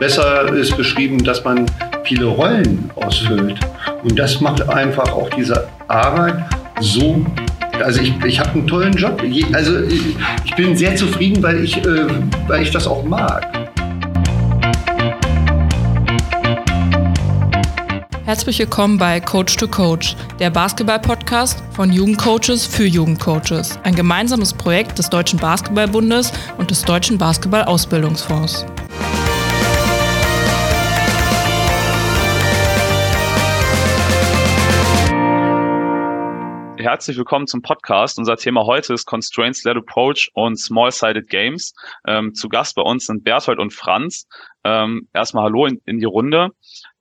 besser ist beschrieben, dass man viele Rollen ausfüllt. Und das macht einfach auch diese Arbeit so. Also ich, ich habe einen tollen Job. Also ich bin sehr zufrieden, weil ich, äh, weil ich das auch mag. Herzlich willkommen bei Coach to Coach, der Basketball-Podcast von Jugendcoaches für Jugendcoaches. Ein gemeinsames Projekt des Deutschen Basketballbundes und des Deutschen Basketball-Ausbildungsfonds. Herzlich willkommen zum Podcast. Unser Thema heute ist Constraints-Led Approach und Small-Sided Games. Ähm, zu Gast bei uns sind Berthold und Franz. Ähm, erstmal Hallo in, in die Runde.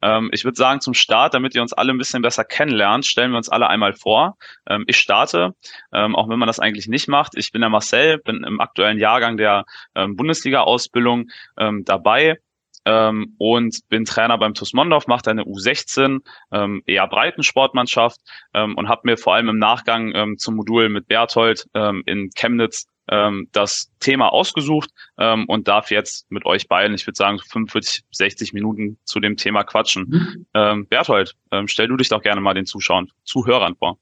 Ähm, ich würde sagen, zum Start, damit ihr uns alle ein bisschen besser kennenlernt, stellen wir uns alle einmal vor. Ähm, ich starte, ähm, auch wenn man das eigentlich nicht macht. Ich bin der Marcel, bin im aktuellen Jahrgang der ähm, Bundesliga-Ausbildung ähm, dabei. Ähm, und bin Trainer beim TuS Mondorf, mache eine U16, ähm, eher Breitensportmannschaft ähm, und habe mir vor allem im Nachgang ähm, zum Modul mit Berthold ähm, in Chemnitz ähm, das Thema ausgesucht ähm, und darf jetzt mit euch beiden, ich würde sagen, 45, 60 Minuten zu dem Thema quatschen. Mhm. Ähm, Berthold, ähm, stell du dich doch gerne mal den Zuschauern, Zuhörern vor.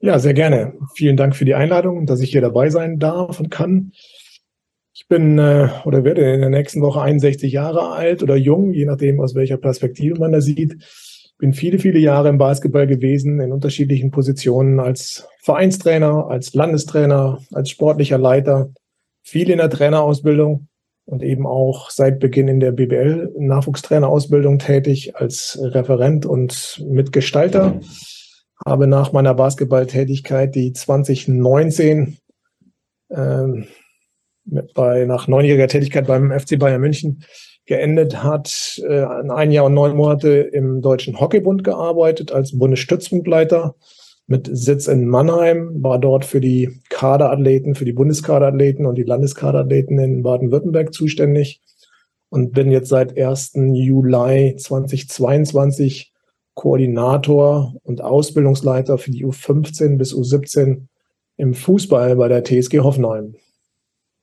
Ja, sehr gerne. Vielen Dank für die Einladung, dass ich hier dabei sein darf und kann. Ich bin äh, oder werde in der nächsten Woche 61 Jahre alt oder jung, je nachdem, aus welcher Perspektive man das sieht bin viele, viele Jahre im Basketball gewesen, in unterschiedlichen Positionen als Vereinstrainer, als Landestrainer, als sportlicher Leiter, viel in der Trainerausbildung und eben auch seit Beginn in der BBL Nachwuchstrainerausbildung tätig als Referent und Mitgestalter. Habe nach meiner Basketballtätigkeit die 2019 ähm, bei, nach neunjähriger Tätigkeit beim FC Bayern München geendet hat, äh, ein Jahr und neun Monate im Deutschen Hockeybund gearbeitet als Bundesstützpunktleiter mit Sitz in Mannheim, war dort für die Kaderathleten, für die Bundeskaderathleten und die Landeskaderathleten in Baden-Württemberg zuständig und bin jetzt seit 1. Juli 2022 Koordinator und Ausbildungsleiter für die U15 bis U17 im Fußball bei der TSG Hoffenheim.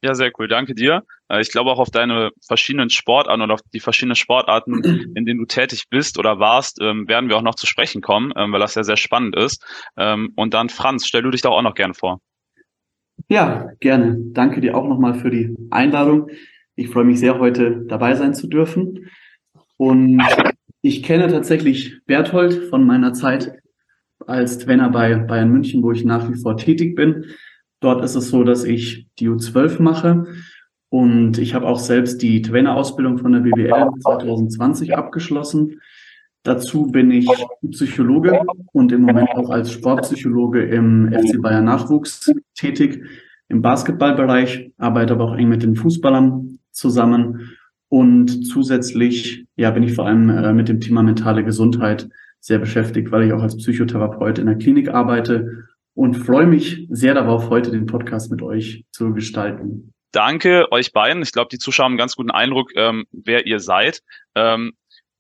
Ja, sehr cool. Danke dir. Äh, ich glaube auch auf deine verschiedenen Sportarten oder auf die verschiedenen Sportarten, in denen du tätig bist oder warst, ähm, werden wir auch noch zu sprechen kommen, ähm, weil das ja sehr spannend ist. Ähm, und dann Franz, stell du dich doch auch noch gerne vor. Ja, gerne. Danke dir auch nochmal für die Einladung. Ich freue mich sehr, heute dabei sein zu dürfen. Und ich kenne tatsächlich Berthold von meiner Zeit als Trainer bei Bayern München, wo ich nach wie vor tätig bin. Dort ist es so, dass ich die U12 mache. Und ich habe auch selbst die Trainerausbildung von der BWL 2020 abgeschlossen. Dazu bin ich Psychologe und im Moment auch als Sportpsychologe im FC Bayern Nachwuchs tätig, im Basketballbereich, arbeite aber auch eng mit den Fußballern zusammen. Und zusätzlich ja, bin ich vor allem äh, mit dem Thema mentale Gesundheit sehr beschäftigt, weil ich auch als Psychotherapeut in der Klinik arbeite und freue mich sehr darauf, heute den Podcast mit euch zu gestalten. Danke euch beiden. Ich glaube, die Zuschauer haben einen ganz guten Eindruck, ähm, wer ihr seid. Ähm,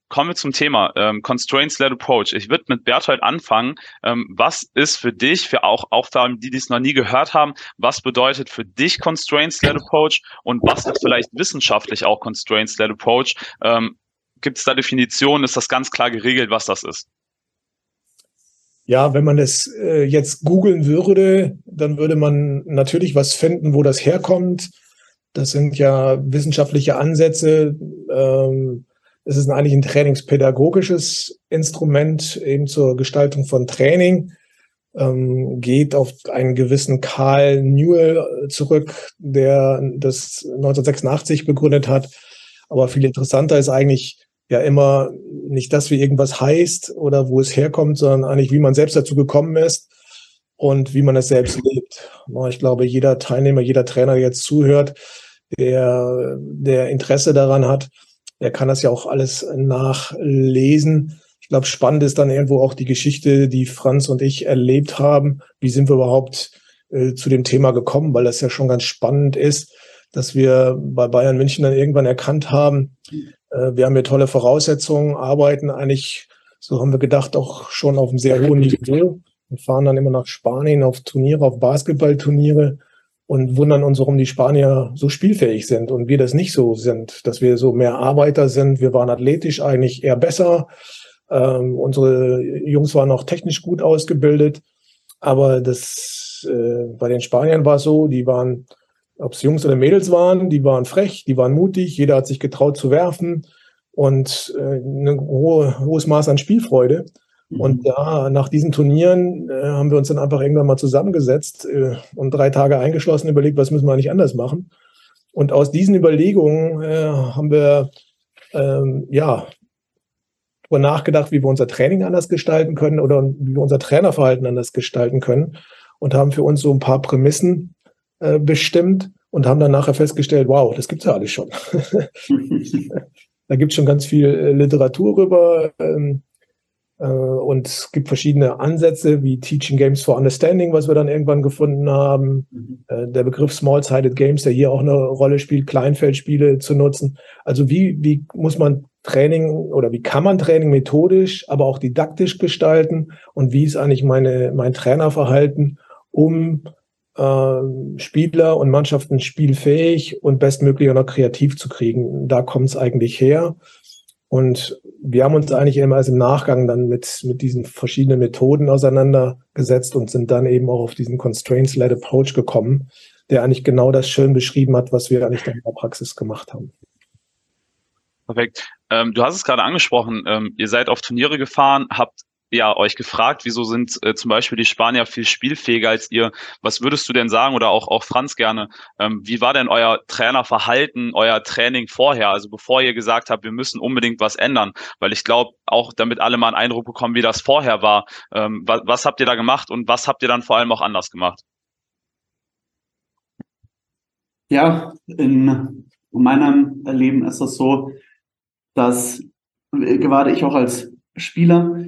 kommen wir zum Thema ähm, Constraints-led Approach. Ich würde mit Berthold anfangen. Ähm, was ist für dich, für auch, für die, die es noch nie gehört haben, was bedeutet für dich Constraints-led Approach und was ist vielleicht wissenschaftlich auch Constraints-led Approach? Ähm, Gibt es da Definitionen? Ist das ganz klar geregelt, was das ist? Ja, wenn man das äh, jetzt googeln würde, dann würde man natürlich was finden, wo das herkommt. Das sind ja wissenschaftliche Ansätze. Ähm, es ist eigentlich ein trainingspädagogisches Instrument eben zur Gestaltung von Training. Ähm, geht auf einen gewissen Karl Newell zurück, der das 1986 begründet hat. Aber viel interessanter ist eigentlich ja immer nicht das, wie irgendwas heißt oder wo es herkommt, sondern eigentlich, wie man selbst dazu gekommen ist und wie man es selbst lebt. Ich glaube, jeder Teilnehmer, jeder Trainer, der jetzt zuhört, der, der Interesse daran hat, der kann das ja auch alles nachlesen. Ich glaube, spannend ist dann irgendwo auch die Geschichte, die Franz und ich erlebt haben. Wie sind wir überhaupt äh, zu dem Thema gekommen? Weil das ja schon ganz spannend ist, dass wir bei Bayern München dann irgendwann erkannt haben, wir haben hier tolle Voraussetzungen, arbeiten eigentlich, so haben wir gedacht, auch schon auf einem sehr hohen Niveau. Wir fahren dann immer nach Spanien auf Turniere, auf Basketballturniere und wundern uns, warum die Spanier so spielfähig sind und wir das nicht so sind, dass wir so mehr Arbeiter sind. Wir waren athletisch eigentlich eher besser. Ähm, unsere Jungs waren auch technisch gut ausgebildet, aber das äh, bei den Spaniern war es so, die waren, ob es Jungs oder Mädels waren, die waren frech, die waren mutig, jeder hat sich getraut zu werfen und äh, ein hohe, hohes Maß an Spielfreude. Und da, mhm. nach diesen Turnieren, äh, haben wir uns dann einfach irgendwann mal zusammengesetzt äh, und drei Tage eingeschlossen überlegt, was müssen wir eigentlich anders machen. Und aus diesen Überlegungen äh, haben wir ähm, ja darüber nachgedacht, wie wir unser Training anders gestalten können oder wie wir unser Trainerverhalten anders gestalten können und haben für uns so ein paar Prämissen äh, bestimmt und haben dann nachher festgestellt, wow, das gibt's ja alles schon. da gibt's schon ganz viel äh, Literatur rüber. Ähm, äh, und es gibt verschiedene Ansätze wie Teaching Games for Understanding, was wir dann irgendwann gefunden haben. Mhm. Äh, der Begriff Small-Sided Games, der hier auch eine Rolle spielt, Kleinfeldspiele zu nutzen. Also wie, wie muss man Training oder wie kann man Training methodisch, aber auch didaktisch gestalten? Und wie ist eigentlich meine, mein Trainerverhalten, um Spieler und Mannschaften spielfähig und bestmöglich auch noch kreativ zu kriegen? Da kommt es eigentlich her. Und wir haben uns eigentlich immer erst im Nachgang dann mit, mit diesen verschiedenen Methoden auseinandergesetzt und sind dann eben auch auf diesen Constraints-led Approach gekommen, der eigentlich genau das schön beschrieben hat, was wir eigentlich dann in der Praxis gemacht haben. Perfekt. Ähm, du hast es gerade angesprochen, ähm, ihr seid auf Turniere gefahren, habt ja euch gefragt, wieso sind äh, zum Beispiel die Spanier viel spielfähiger als ihr? Was würdest du denn sagen oder auch auch Franz gerne? Ähm, wie war denn euer Trainerverhalten, euer Training vorher? Also bevor ihr gesagt habt, wir müssen unbedingt was ändern, weil ich glaube auch, damit alle mal einen Eindruck bekommen, wie das vorher war. Ähm, was, was habt ihr da gemacht und was habt ihr dann vor allem auch anders gemacht? Ja, in meinem Leben ist es so, dass äh, gerade ich auch als Spieler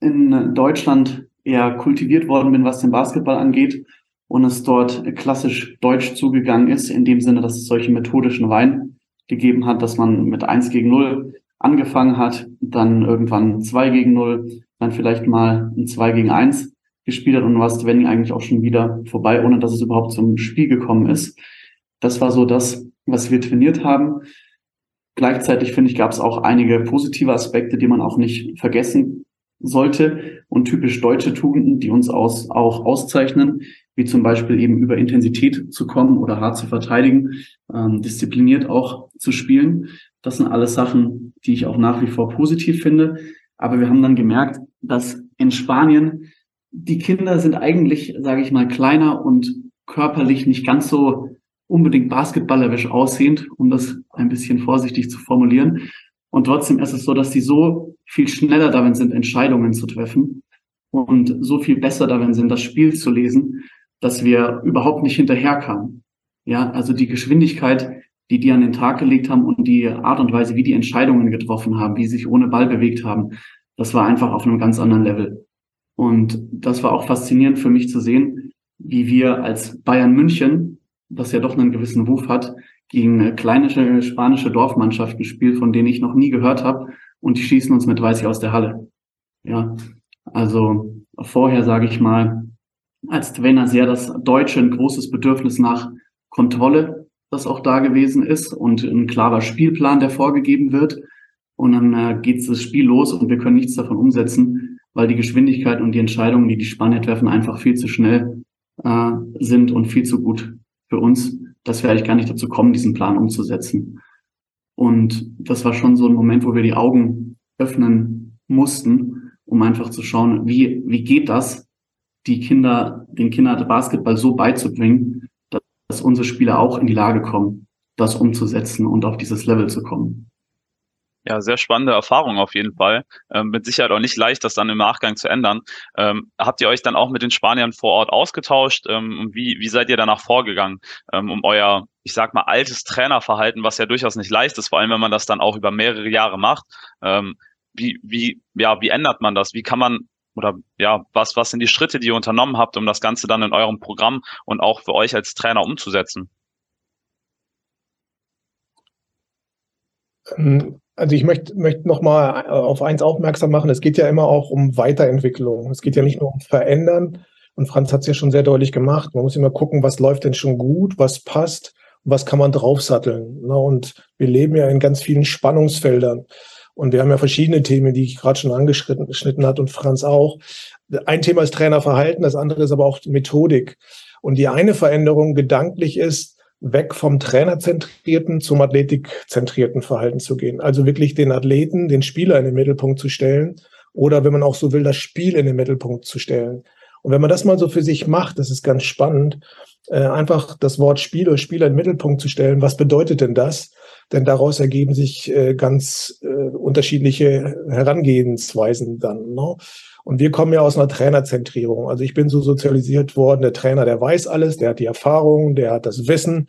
in Deutschland eher kultiviert worden bin, was den Basketball angeht und es dort klassisch deutsch zugegangen ist, in dem Sinne, dass es solche methodischen Wein gegeben hat, dass man mit eins gegen null angefangen hat, dann irgendwann zwei gegen null, dann vielleicht mal ein zwei gegen eins gespielt hat und hast Wenning eigentlich auch schon wieder vorbei, ohne dass es überhaupt zum Spiel gekommen ist. Das war so das, was wir trainiert haben. Gleichzeitig finde ich, gab es auch einige positive Aspekte, die man auch nicht vergessen sollte und typisch deutsche Tugenden, die uns aus, auch auszeichnen, wie zum Beispiel eben über Intensität zu kommen oder hart zu verteidigen, ähm, diszipliniert auch zu spielen. Das sind alles Sachen, die ich auch nach wie vor positiv finde. Aber wir haben dann gemerkt, dass in Spanien die Kinder sind eigentlich, sage ich mal, kleiner und körperlich nicht ganz so unbedingt basketballerisch aussehend, um das ein bisschen vorsichtig zu formulieren. Und trotzdem ist es so, dass sie so viel schneller darin sind, Entscheidungen zu treffen und so viel besser darin sind, das Spiel zu lesen, dass wir überhaupt nicht hinterherkamen. Ja, also die Geschwindigkeit, die die an den Tag gelegt haben und die Art und Weise, wie die Entscheidungen getroffen haben, wie sie sich ohne Ball bewegt haben, das war einfach auf einem ganz anderen Level. Und das war auch faszinierend für mich zu sehen, wie wir als Bayern München, das ja doch einen gewissen Ruf hat, gegen kleine spanische Dorfmannschaften spielt, von denen ich noch nie gehört habe, und die schießen uns mit 30 aus der Halle. Ja, also vorher sage ich mal, als Trainer sehr das Deutsche ein großes Bedürfnis nach Kontrolle, das auch da gewesen ist und ein klarer Spielplan, der vorgegeben wird. Und dann äh, geht das Spiel los und wir können nichts davon umsetzen, weil die Geschwindigkeit und die Entscheidungen, die die Spanier treffen, einfach viel zu schnell äh, sind und viel zu gut für uns dass wir eigentlich gar nicht dazu kommen, diesen Plan umzusetzen. Und das war schon so ein Moment, wo wir die Augen öffnen mussten, um einfach zu schauen, wie, wie geht das, die Kinder, den Kindern Basketball so beizubringen, dass unsere Spieler auch in die Lage kommen, das umzusetzen und auf dieses Level zu kommen. Ja, sehr spannende Erfahrung auf jeden Fall. Ähm, mit Sicherheit auch nicht leicht, das dann im Nachgang zu ändern. Ähm, habt ihr euch dann auch mit den Spaniern vor Ort ausgetauscht? Ähm, wie, wie seid ihr danach vorgegangen, ähm, um euer, ich sag mal, altes Trainerverhalten, was ja durchaus nicht leicht ist, vor allem wenn man das dann auch über mehrere Jahre macht, ähm, wie, wie, ja, wie ändert man das? Wie kann man oder ja, was, was sind die Schritte, die ihr unternommen habt, um das Ganze dann in eurem Programm und auch für euch als Trainer umzusetzen? Also ich möchte, möchte nochmal auf eins aufmerksam machen. Es geht ja immer auch um Weiterentwicklung. Es geht ja nicht nur um Verändern. Und Franz hat es ja schon sehr deutlich gemacht. Man muss immer gucken, was läuft denn schon gut, was passt, was kann man draufsatteln. Ne? Und wir leben ja in ganz vielen Spannungsfeldern. Und wir haben ja verschiedene Themen, die ich gerade schon angeschnitten hat und Franz auch. Ein Thema ist Trainerverhalten, das andere ist aber auch Methodik. Und die eine Veränderung gedanklich ist, weg vom trainerzentrierten zum athletikzentrierten Verhalten zu gehen. Also wirklich den Athleten, den Spieler in den Mittelpunkt zu stellen oder wenn man auch so will, das Spiel in den Mittelpunkt zu stellen. Und wenn man das mal so für sich macht, das ist ganz spannend, äh, einfach das Wort Spiel oder Spieler in den Mittelpunkt zu stellen. Was bedeutet denn das? Denn daraus ergeben sich äh, ganz äh, unterschiedliche Herangehensweisen dann. Ne? Und wir kommen ja aus einer Trainerzentrierung. Also ich bin so sozialisiert worden, der Trainer, der weiß alles, der hat die Erfahrung, der hat das Wissen.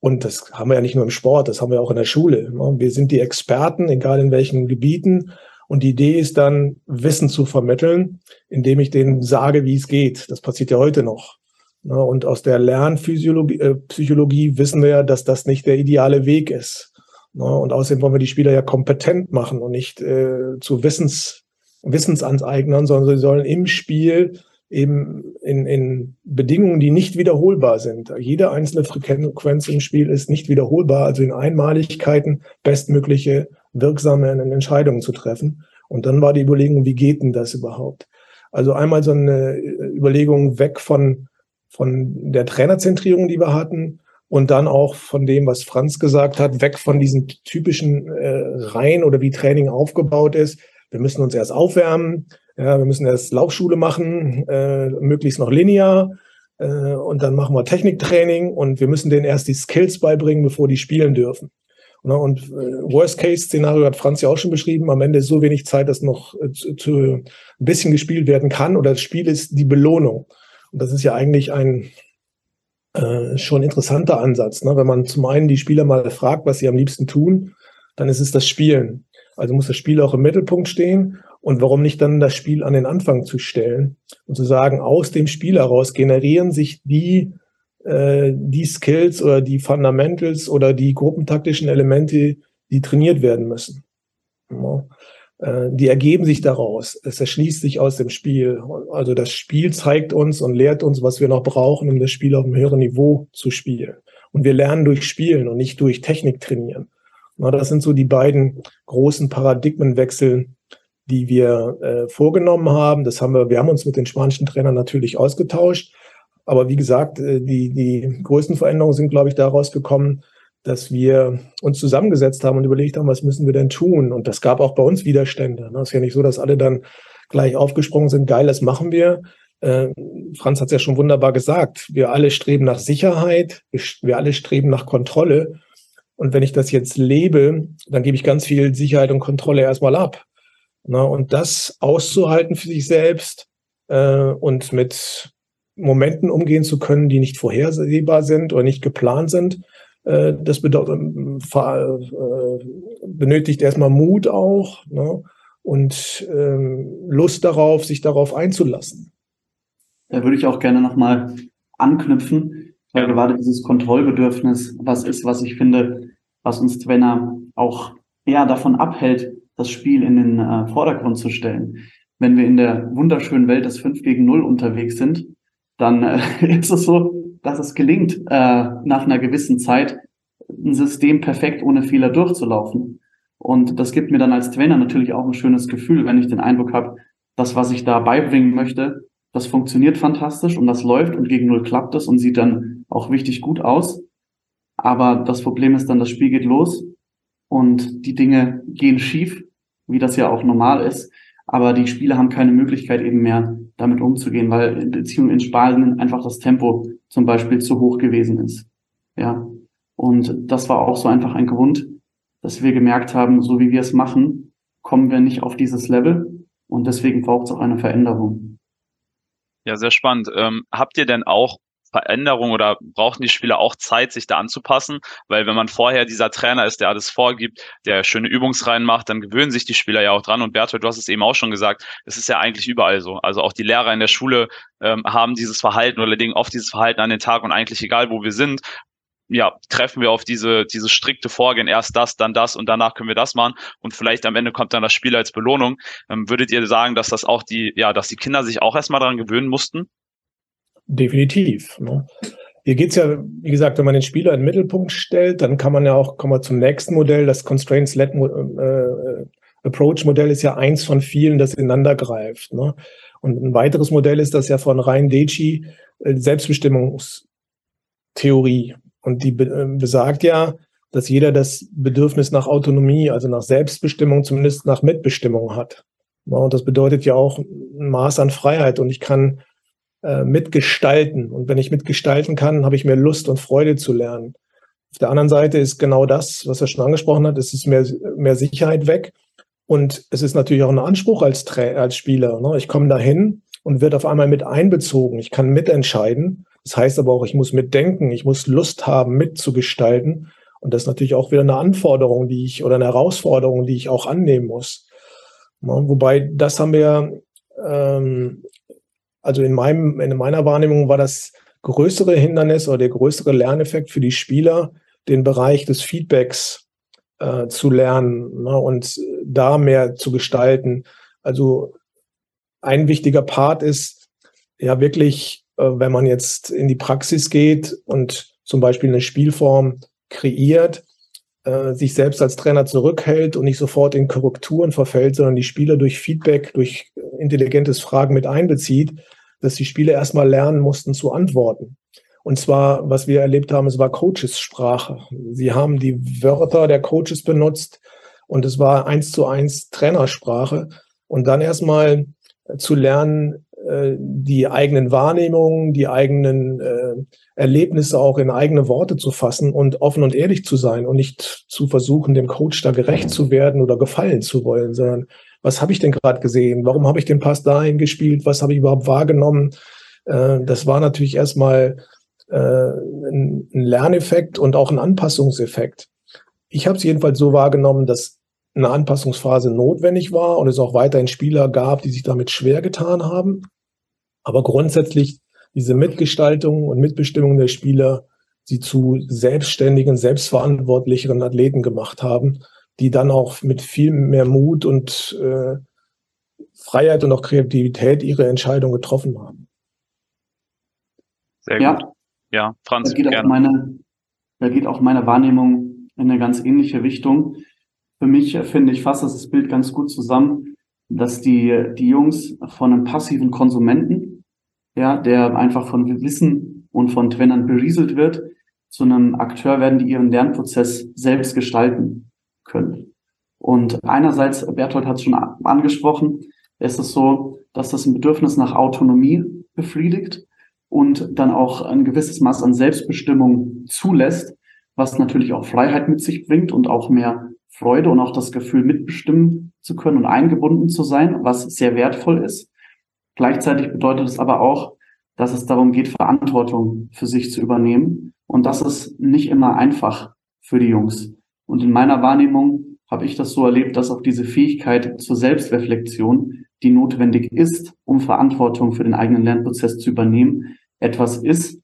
Und das haben wir ja nicht nur im Sport, das haben wir auch in der Schule. Ne? Wir sind die Experten, egal in welchen Gebieten. Und die Idee ist dann, Wissen zu vermitteln, indem ich denen sage, wie es geht. Das passiert ja heute noch. Ne? Und aus der Lernphysiologie äh, Psychologie wissen wir ja, dass das nicht der ideale Weg ist. Ne? Und außerdem wollen wir die Spieler ja kompetent machen und nicht äh, zu Wissens, Wissensanseignern, sondern sie sollen im Spiel eben in, in Bedingungen, die nicht wiederholbar sind. Jede einzelne Frequenz im Spiel ist nicht wiederholbar, also in Einmaligkeiten bestmögliche wirksame Entscheidungen zu treffen. Und dann war die Überlegung, wie geht denn das überhaupt? Also einmal so eine Überlegung weg von, von der Trainerzentrierung, die wir hatten, und dann auch von dem, was Franz gesagt hat, weg von diesen typischen äh, Reihen oder wie Training aufgebaut ist. Wir müssen uns erst aufwärmen, ja, wir müssen erst Laufschule machen, äh, möglichst noch linear, äh, und dann machen wir Techniktraining und wir müssen denen erst die Skills beibringen, bevor die spielen dürfen. Ne, und äh, Worst-Case-Szenario hat Franz ja auch schon beschrieben. Am Ende ist so wenig Zeit, dass noch äh, zu, zu ein bisschen gespielt werden kann. Oder das Spiel ist die Belohnung. Das ist ja eigentlich ein äh, schon interessanter Ansatz. Ne? Wenn man zum einen die Spieler mal fragt, was sie am liebsten tun, dann ist es das Spielen. Also muss das Spiel auch im Mittelpunkt stehen. Und warum nicht dann das Spiel an den Anfang zu stellen und zu sagen, aus dem Spiel heraus generieren sich die äh, die Skills oder die Fundamentals oder die gruppentaktischen Elemente, die trainiert werden müssen. Ja. Äh, die ergeben sich daraus. Es erschließt sich aus dem Spiel. Also das Spiel zeigt uns und lehrt uns, was wir noch brauchen, um das Spiel auf einem höheren Niveau zu spielen. Und wir lernen durch Spielen und nicht durch Technik trainieren. Na, das sind so die beiden großen Paradigmenwechsel, die wir äh, vorgenommen haben. Das haben wir, wir haben uns mit den spanischen Trainern natürlich ausgetauscht. Aber wie gesagt, äh, die, die größten Veränderungen sind, glaube ich, daraus gekommen, dass wir uns zusammengesetzt haben und überlegt haben, was müssen wir denn tun? Und das gab auch bei uns Widerstände. Ne? Es ist ja nicht so, dass alle dann gleich aufgesprungen sind, geil, das machen wir. Äh, Franz hat es ja schon wunderbar gesagt. Wir alle streben nach Sicherheit, wir alle streben nach Kontrolle. Und wenn ich das jetzt lebe, dann gebe ich ganz viel Sicherheit und Kontrolle erstmal ab. Ne? Und das auszuhalten für sich selbst äh, und mit Momenten umgehen zu können, die nicht vorhersehbar sind oder nicht geplant sind. Äh, das bedeutet, äh, benötigt erstmal Mut auch ne? und ähm, Lust darauf, sich darauf einzulassen. Da würde ich auch gerne nochmal anknüpfen, weil gerade dieses Kontrollbedürfnis was ist, was ich finde, was uns Trainer auch eher davon abhält, das Spiel in den äh, Vordergrund zu stellen. Wenn wir in der wunderschönen Welt des 5 gegen 0 unterwegs sind, dann äh, ist es so, dass es gelingt, äh, nach einer gewissen Zeit ein System perfekt ohne Fehler durchzulaufen. Und das gibt mir dann als Trainer natürlich auch ein schönes Gefühl, wenn ich den Eindruck habe, das, was ich da beibringen möchte, das funktioniert fantastisch und das läuft und gegen Null klappt es und sieht dann auch richtig gut aus. Aber das Problem ist dann, das Spiel geht los und die Dinge gehen schief, wie das ja auch normal ist. Aber die Spieler haben keine Möglichkeit eben mehr, damit umzugehen, weil in Beziehungen in Spanien einfach das Tempo zum Beispiel zu hoch gewesen ist. Ja. Und das war auch so einfach ein Grund, dass wir gemerkt haben, so wie wir es machen, kommen wir nicht auf dieses Level. Und deswegen braucht es auch eine Veränderung. Ja, sehr spannend. Ähm, habt ihr denn auch Veränderung oder brauchen die Spieler auch Zeit, sich da anzupassen? Weil wenn man vorher dieser Trainer ist, der alles vorgibt, der schöne Übungsreihen macht, dann gewöhnen sich die Spieler ja auch dran. Und Bertolt, du hast es eben auch schon gesagt, es ist ja eigentlich überall so. Also auch die Lehrer in der Schule ähm, haben dieses Verhalten oder legen oft dieses Verhalten an den Tag und eigentlich egal, wo wir sind, ja, treffen wir auf diese, diese strikte Vorgehen, erst das, dann das und danach können wir das machen und vielleicht am Ende kommt dann das Spiel als Belohnung. Ähm, würdet ihr sagen, dass das auch die, ja, dass die Kinder sich auch erstmal daran gewöhnen mussten? Definitiv. Ne? Hier geht's ja, wie gesagt, wenn man den Spieler in den Mittelpunkt stellt, dann kann man ja auch, kommen wir zum nächsten Modell, das Constraints-Led äh, Approach-Modell ist ja eins von vielen, das ineinander greift. Ne? Und ein weiteres Modell ist das ja von Ryan Deci, äh, Selbstbestimmungstheorie. Und die äh, besagt ja, dass jeder das Bedürfnis nach Autonomie, also nach Selbstbestimmung, zumindest nach Mitbestimmung hat. Ja, und das bedeutet ja auch ein Maß an Freiheit. Und ich kann äh, mitgestalten. Und wenn ich mitgestalten kann, habe ich mehr Lust und Freude zu lernen. Auf der anderen Seite ist genau das, was er schon angesprochen hat, es ist mehr, mehr Sicherheit weg. Und es ist natürlich auch ein Anspruch als, Tra als Spieler. Ne? Ich komme dahin und werde auf einmal mit einbezogen. Ich kann mitentscheiden. Das heißt aber auch, ich muss mitdenken. Ich muss Lust haben, mitzugestalten. Und das ist natürlich auch wieder eine Anforderung, die ich oder eine Herausforderung, die ich auch annehmen muss. Ne? wobei das haben wir, ähm, also in meinem, in meiner Wahrnehmung war das größere Hindernis oder der größere Lerneffekt für die Spieler, den Bereich des Feedbacks äh, zu lernen ne, und da mehr zu gestalten. Also ein wichtiger Part ist ja wirklich, äh, wenn man jetzt in die Praxis geht und zum Beispiel eine Spielform kreiert, äh, sich selbst als Trainer zurückhält und nicht sofort in Korrekturen verfällt, sondern die Spieler durch Feedback, durch intelligentes Fragen mit einbezieht, dass die Spieler erstmal lernen mussten zu antworten. Und zwar, was wir erlebt haben, es war Coaches-Sprache. Sie haben die Wörter der Coaches benutzt und es war eins zu eins Trainersprache. Und dann erstmal zu lernen, äh, die eigenen Wahrnehmungen, die eigenen äh, Erlebnisse auch in eigene Worte zu fassen und offen und ehrlich zu sein und nicht zu versuchen, dem Coach da gerecht zu werden oder gefallen zu wollen, sondern was habe ich denn gerade gesehen? Warum habe ich den Pass dahin gespielt? Was habe ich überhaupt wahrgenommen? Äh, das war natürlich erstmal äh, ein, ein Lerneffekt und auch ein Anpassungseffekt. Ich habe es jedenfalls so wahrgenommen, dass eine Anpassungsphase notwendig war und es auch weiterhin Spieler gab, die sich damit schwer getan haben. Aber grundsätzlich diese Mitgestaltung und Mitbestimmung der Spieler sie zu selbstständigen, selbstverantwortlicheren Athleten gemacht haben, die dann auch mit viel mehr Mut und äh, Freiheit und auch Kreativität ihre Entscheidung getroffen haben. Sehr gut. Ja, Franz, da geht, gerne. Auch meine, da geht auch meine Wahrnehmung in eine ganz ähnliche Richtung. Für mich finde ich fast das Bild ganz gut zusammen, dass die, die Jungs von einem passiven Konsumenten, ja, der einfach von Wissen und von Trainern berieselt wird, zu einem Akteur werden, die ihren Lernprozess selbst gestalten können. Und einerseits, Berthold hat es schon angesprochen, ist es so, dass das ein Bedürfnis nach Autonomie befriedigt und dann auch ein gewisses Maß an Selbstbestimmung zulässt, was natürlich auch Freiheit mit sich bringt und auch mehr Freude und auch das Gefühl mitbestimmen zu können und eingebunden zu sein, was sehr wertvoll ist. Gleichzeitig bedeutet es aber auch, dass es darum geht, Verantwortung für sich zu übernehmen. Und das ist nicht immer einfach für die Jungs. Und in meiner Wahrnehmung habe ich das so erlebt, dass auch diese Fähigkeit zur Selbstreflexion, die notwendig ist, um Verantwortung für den eigenen Lernprozess zu übernehmen, etwas ist,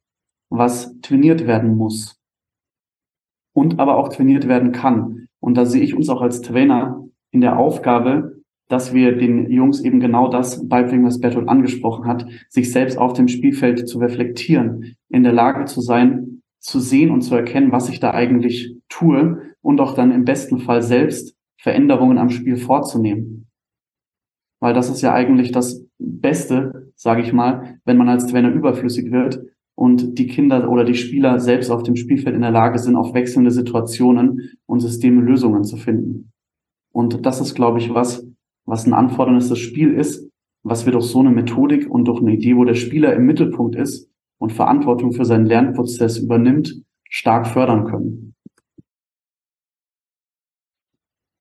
was trainiert werden muss und aber auch trainiert werden kann. Und da sehe ich uns auch als Trainer in der Aufgabe, dass wir den Jungs eben genau das beibringen, was Bertolt angesprochen hat, sich selbst auf dem Spielfeld zu reflektieren, in der Lage zu sein, zu sehen und zu erkennen, was ich da eigentlich tue und auch dann im besten Fall selbst Veränderungen am Spiel vorzunehmen. Weil das ist ja eigentlich das Beste, sage ich mal, wenn man als Trainer überflüssig wird und die Kinder oder die Spieler selbst auf dem Spielfeld in der Lage sind, auf wechselnde Situationen und Systeme Lösungen zu finden. Und das ist, glaube ich, was, was ein Anfordernis des Spiels ist, was wir durch so eine Methodik und durch eine Idee, wo der Spieler im Mittelpunkt ist und Verantwortung für seinen Lernprozess übernimmt, stark fördern können.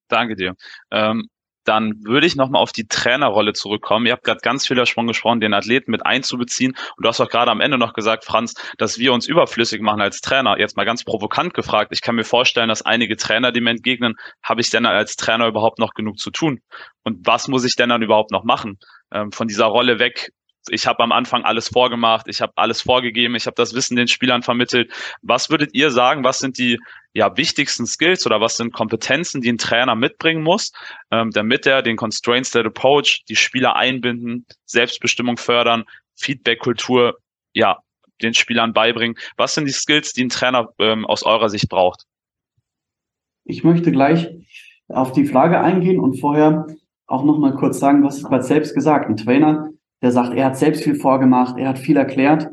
Danke dir. Ähm, dann würde ich nochmal auf die Trainerrolle zurückkommen. Ihr habt gerade ganz viel davon gesprochen, den Athleten mit einzubeziehen. Und du hast auch gerade am Ende noch gesagt, Franz, dass wir uns überflüssig machen als Trainer. Jetzt mal ganz provokant gefragt. Ich kann mir vorstellen, dass einige Trainer dem entgegnen, habe ich denn als Trainer überhaupt noch genug zu tun? Und was muss ich denn dann überhaupt noch machen? Ähm, von dieser Rolle weg ich habe am Anfang alles vorgemacht, ich habe alles vorgegeben, ich habe das Wissen den Spielern vermittelt. Was würdet ihr sagen, was sind die ja, wichtigsten Skills oder was sind Kompetenzen, die ein Trainer mitbringen muss, ähm, damit er den Constraints Led Approach, die Spieler einbinden, Selbstbestimmung fördern, Feedback-Kultur ja, den Spielern beibringen? Was sind die Skills, die ein Trainer ähm, aus eurer Sicht braucht? Ich möchte gleich auf die Frage eingehen und vorher auch noch mal kurz sagen, was ist gerade selbst gesagt. Ein Trainer, der sagt, er hat selbst viel vorgemacht, er hat viel erklärt,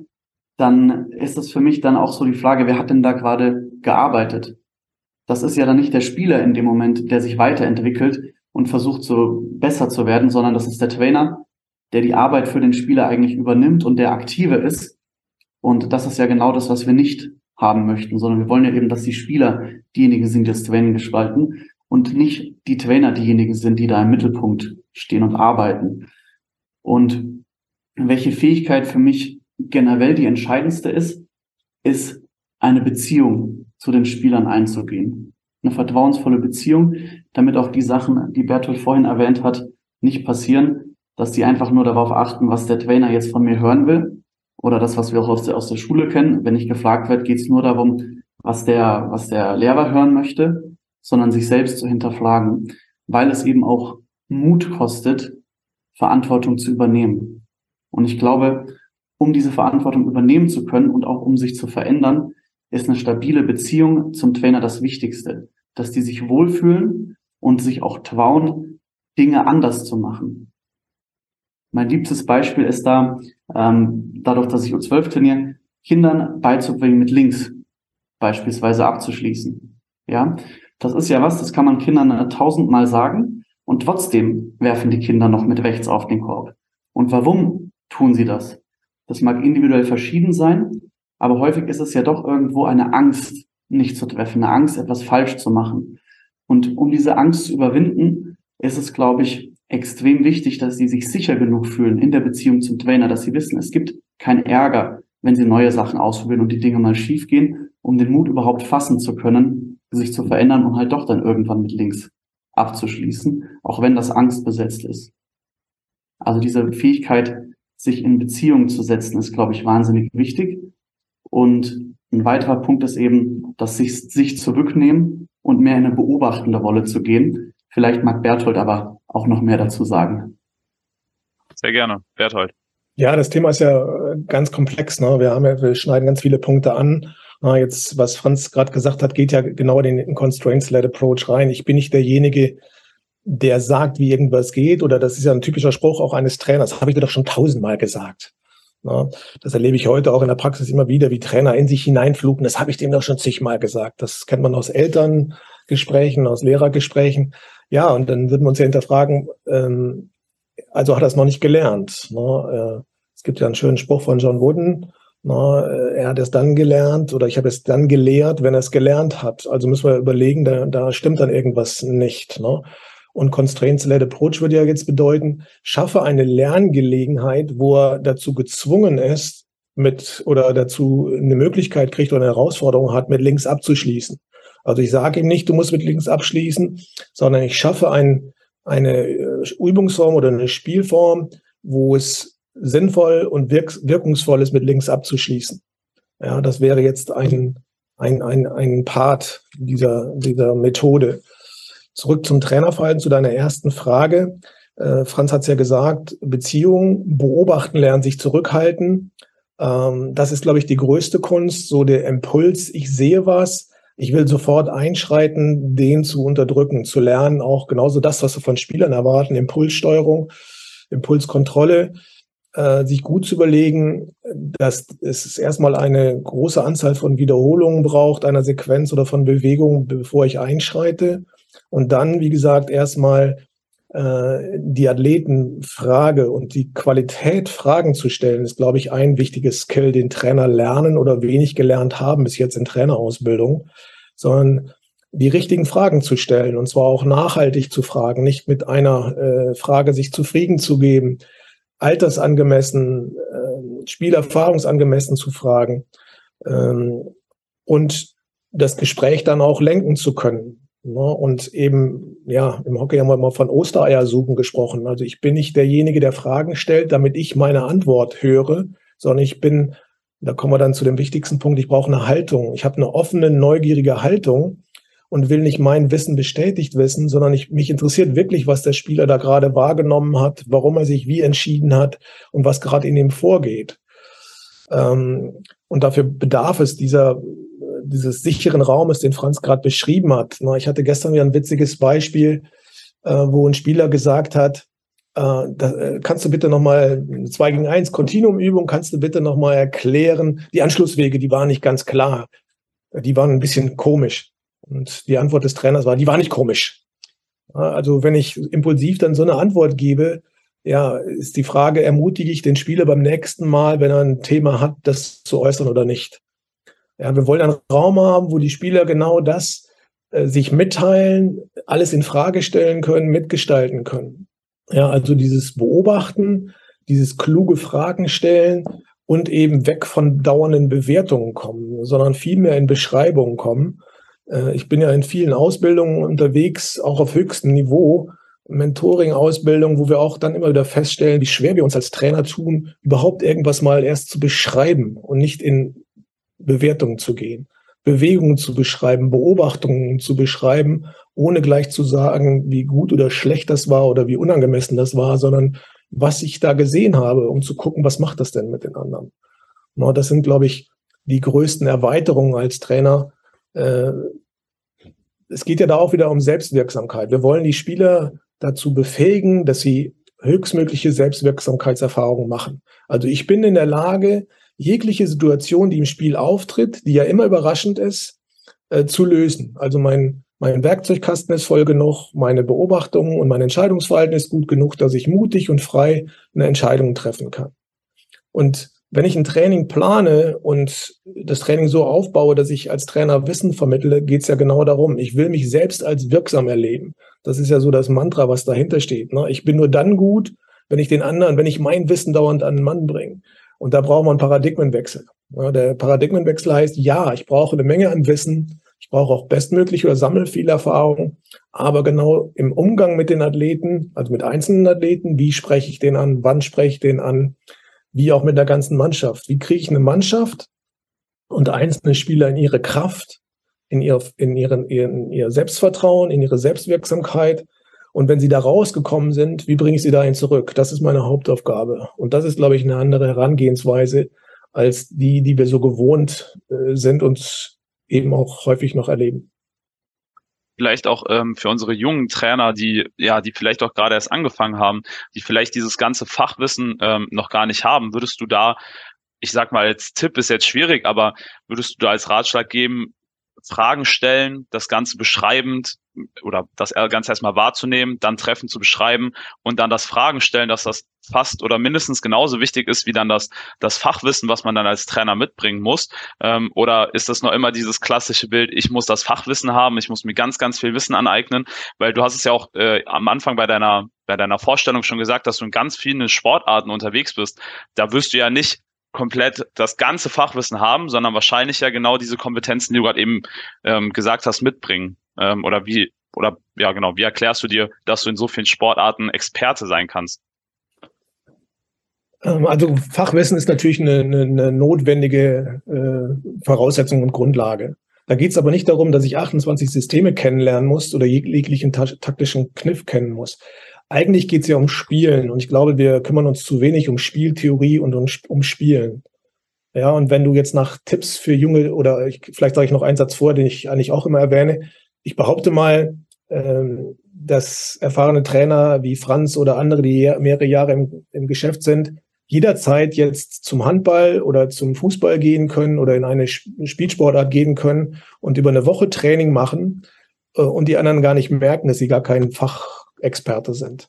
dann ist das für mich dann auch so die Frage, wer hat denn da gerade gearbeitet? Das ist ja dann nicht der Spieler in dem Moment, der sich weiterentwickelt und versucht so besser zu werden, sondern das ist der Trainer, der die Arbeit für den Spieler eigentlich übernimmt und der aktive ist. Und das ist ja genau das, was wir nicht haben möchten, sondern wir wollen ja eben, dass die Spieler diejenigen sind, die das Training gestalten und nicht die Trainer diejenigen sind, die da im Mittelpunkt stehen und arbeiten. Und welche Fähigkeit für mich generell die entscheidendste ist, ist eine Beziehung zu den Spielern einzugehen. Eine vertrauensvolle Beziehung, damit auch die Sachen, die Bertolt vorhin erwähnt hat, nicht passieren, dass die einfach nur darauf achten, was der Trainer jetzt von mir hören will. Oder das, was wir auch aus der, aus der Schule kennen. Wenn ich gefragt werde, geht es nur darum, was der, was der Lehrer hören möchte, sondern sich selbst zu hinterfragen, weil es eben auch Mut kostet, Verantwortung zu übernehmen. Und ich glaube, um diese Verantwortung übernehmen zu können und auch um sich zu verändern, ist eine stabile Beziehung zum Trainer das Wichtigste. Dass die sich wohlfühlen und sich auch trauen, Dinge anders zu machen. Mein liebstes Beispiel ist da, ähm, dadurch, dass ich U12 trainiere, Kindern beizubringen, mit links beispielsweise abzuschließen. Ja, das ist ja was, das kann man Kindern tausendmal sagen und trotzdem werfen die Kinder noch mit rechts auf den Korb. Und warum tun sie das? Das mag individuell verschieden sein, aber häufig ist es ja doch irgendwo eine Angst, nicht zu treffen, eine Angst, etwas falsch zu machen. Und um diese Angst zu überwinden, ist es, glaube ich, extrem wichtig, dass sie sich sicher genug fühlen in der Beziehung zum Trainer, dass sie wissen, es gibt keinen Ärger, wenn sie neue Sachen ausprobieren und die Dinge mal schief gehen, um den Mut überhaupt fassen zu können, sich zu verändern und halt doch dann irgendwann mit links abzuschließen, auch wenn das Angst besetzt ist. Also diese Fähigkeit, sich in Beziehung zu setzen, ist, glaube ich, wahnsinnig wichtig. Und ein weiterer Punkt ist eben, dass sich, sich zurücknehmen und mehr in eine beobachtende Rolle zu gehen. Vielleicht mag Berthold aber auch noch mehr dazu sagen. Sehr gerne. Berthold. Ja, das Thema ist ja ganz komplex. Ne? Wir haben ja, wir schneiden ganz viele Punkte an. Na, jetzt, was Franz gerade gesagt hat, geht ja genau in den Constraints-led Approach rein. Ich bin nicht derjenige, der sagt, wie irgendwas geht, oder das ist ja ein typischer Spruch auch eines Trainers, habe ich dir doch schon tausendmal gesagt. Ja, das erlebe ich heute auch in der Praxis immer wieder, wie Trainer in sich hineinflugen. Das habe ich dem doch schon zigmal gesagt. Das kennt man aus Elterngesprächen, aus Lehrergesprächen. Ja, und dann würden wir uns ja hinterfragen, ähm, also hat er es noch nicht gelernt. Ne? Äh, es gibt ja einen schönen Spruch von John Wooden. Ne? Er hat es dann gelernt oder ich habe es dann gelehrt, wenn er es gelernt hat. Also müssen wir überlegen, da, da stimmt dann irgendwas nicht. Ne? Und Constraints-led Approach würde ja jetzt bedeuten, schaffe eine Lerngelegenheit, wo er dazu gezwungen ist, mit oder dazu eine Möglichkeit kriegt oder eine Herausforderung hat, mit links abzuschließen. Also ich sage ihm nicht, du musst mit links abschließen, sondern ich schaffe ein, eine äh, Übungsform oder eine Spielform, wo es sinnvoll und wirk wirkungsvoll ist, mit links abzuschließen. Ja, das wäre jetzt ein, ein, ein, ein Part dieser, dieser Methode. Zurück zum Trainerverhalten, zu deiner ersten Frage. Äh, Franz hat es ja gesagt, Beziehungen beobachten, lernen, sich zurückhalten. Ähm, das ist, glaube ich, die größte Kunst, so der Impuls, ich sehe was, ich will sofort einschreiten, den zu unterdrücken, zu lernen, auch genauso das, was wir von Spielern erwarten, Impulssteuerung, Impulskontrolle, äh, sich gut zu überlegen, dass es erstmal eine große Anzahl von Wiederholungen braucht, einer Sequenz oder von Bewegungen, bevor ich einschreite und dann, wie gesagt, erstmal äh, die Athletenfrage und die Qualität Fragen zu stellen, ist, glaube ich, ein wichtiges Skill, den Trainer lernen oder wenig gelernt haben bis jetzt in Trainerausbildung, sondern die richtigen Fragen zu stellen und zwar auch nachhaltig zu fragen, nicht mit einer äh, Frage sich zufrieden zu geben, altersangemessen, äh, spielerfahrungsangemessen zu fragen ähm, und das Gespräch dann auch lenken zu können. Ne? Und eben, ja, im Hockey haben wir immer von Ostereiersuchen gesprochen. Also ich bin nicht derjenige, der Fragen stellt, damit ich meine Antwort höre, sondern ich bin, da kommen wir dann zu dem wichtigsten Punkt, ich brauche eine Haltung. Ich habe eine offene, neugierige Haltung und will nicht mein Wissen bestätigt wissen, sondern ich, mich interessiert wirklich, was der Spieler da gerade wahrgenommen hat, warum er sich wie entschieden hat und was gerade in ihm vorgeht. Ähm, und dafür bedarf es dieser, dieses sicheren Raumes, den Franz gerade beschrieben hat. Ich hatte gestern wieder ein witziges Beispiel, äh, wo ein Spieler gesagt hat, äh, äh, kannst du bitte nochmal 2 gegen 1 Kontinuumübung, kannst du bitte nochmal erklären, die Anschlusswege, die waren nicht ganz klar. Die waren ein bisschen komisch. Und die Antwort des Trainers war, die war nicht komisch. Also wenn ich impulsiv dann so eine Antwort gebe, ja, ist die Frage, ermutige ich den Spieler beim nächsten Mal, wenn er ein Thema hat, das zu äußern oder nicht. Ja, wir wollen einen Raum haben, wo die Spieler genau das äh, sich mitteilen, alles in Frage stellen können, mitgestalten können. Ja, also dieses Beobachten, dieses kluge Fragen stellen und eben weg von dauernden Bewertungen kommen, sondern vielmehr in Beschreibungen kommen. Äh, ich bin ja in vielen Ausbildungen unterwegs, auch auf höchstem Niveau, Mentoring-Ausbildung, wo wir auch dann immer wieder feststellen, wie schwer wir uns als Trainer tun, überhaupt irgendwas mal erst zu beschreiben und nicht in Bewertungen zu gehen. Bewegungen zu beschreiben, Beobachtungen zu beschreiben, ohne gleich zu sagen, wie gut oder schlecht das war oder wie unangemessen das war, sondern was ich da gesehen habe, um zu gucken, was macht das denn mit den anderen. No, das sind, glaube ich, die größten Erweiterungen als Trainer. Äh, es geht ja da auch wieder um Selbstwirksamkeit. Wir wollen die Spieler dazu befähigen, dass sie höchstmögliche Selbstwirksamkeitserfahrungen machen. Also ich bin in der Lage, jegliche Situation, die im Spiel auftritt, die ja immer überraschend ist, äh, zu lösen. Also mein, mein Werkzeugkasten ist voll genug, meine Beobachtungen und mein Entscheidungsverhalten ist gut genug, dass ich mutig und frei eine Entscheidung treffen kann. Und wenn ich ein Training plane und das Training so aufbaue, dass ich als Trainer Wissen vermittle, geht es ja genau darum. Ich will mich selbst als wirksam erleben. Das ist ja so das Mantra, was dahinter steht. Ne? Ich bin nur dann gut, wenn ich den anderen, wenn ich mein Wissen dauernd an den Mann bringe. Und da braucht man einen Paradigmenwechsel. Ja, der Paradigmenwechsel heißt, ja, ich brauche eine Menge an Wissen, ich brauche auch bestmögliche oder sammle viel Erfahrung, aber genau im Umgang mit den Athleten, also mit einzelnen Athleten, wie spreche ich den an, wann spreche ich den an, wie auch mit der ganzen Mannschaft. Wie kriege ich eine Mannschaft und einzelne Spieler in ihre Kraft, in ihr, in ihren, in ihr Selbstvertrauen, in ihre Selbstwirksamkeit und wenn sie da rausgekommen sind, wie bringe ich sie dahin zurück? Das ist meine Hauptaufgabe. Und das ist, glaube ich, eine andere Herangehensweise als die, die wir so gewohnt äh, sind und eben auch häufig noch erleben vielleicht auch ähm, für unsere jungen Trainer, die ja, die vielleicht auch gerade erst angefangen haben, die vielleicht dieses ganze Fachwissen ähm, noch gar nicht haben, würdest du da, ich sag mal, als Tipp ist jetzt schwierig, aber würdest du da als Ratschlag geben, Fragen stellen, das Ganze beschreibend oder das Ganze erstmal wahrzunehmen, dann Treffen zu beschreiben und dann das Fragen stellen, dass das fast oder mindestens genauso wichtig ist wie dann das, das Fachwissen, was man dann als Trainer mitbringen muss? Ähm, oder ist das noch immer dieses klassische Bild, ich muss das Fachwissen haben, ich muss mir ganz, ganz viel Wissen aneignen? Weil du hast es ja auch äh, am Anfang bei deiner, bei deiner Vorstellung schon gesagt, dass du in ganz vielen Sportarten unterwegs bist. Da wirst du ja nicht komplett das ganze Fachwissen haben, sondern wahrscheinlich ja genau diese Kompetenzen, die du gerade eben ähm, gesagt hast, mitbringen. Ähm, oder wie, oder ja genau, wie erklärst du dir, dass du in so vielen Sportarten Experte sein kannst? Ähm, also Fachwissen ist natürlich eine, eine, eine notwendige äh, Voraussetzung und Grundlage. Da geht es aber nicht darum, dass ich 28 Systeme kennenlernen muss oder jeglichen taktischen Kniff kennen muss eigentlich geht es ja um Spielen und ich glaube, wir kümmern uns zu wenig um Spieltheorie und um, um Spielen. Ja, und wenn du jetzt nach Tipps für junge oder ich, vielleicht sage ich noch einen Satz vor, den ich eigentlich auch immer erwähne. Ich behaupte mal, ähm, dass erfahrene Trainer wie Franz oder andere, die mehrere Jahre im, im Geschäft sind, jederzeit jetzt zum Handball oder zum Fußball gehen können oder in eine Spielsportart gehen können und über eine Woche Training machen äh, und die anderen gar nicht merken, dass sie gar kein Fach Experte sind.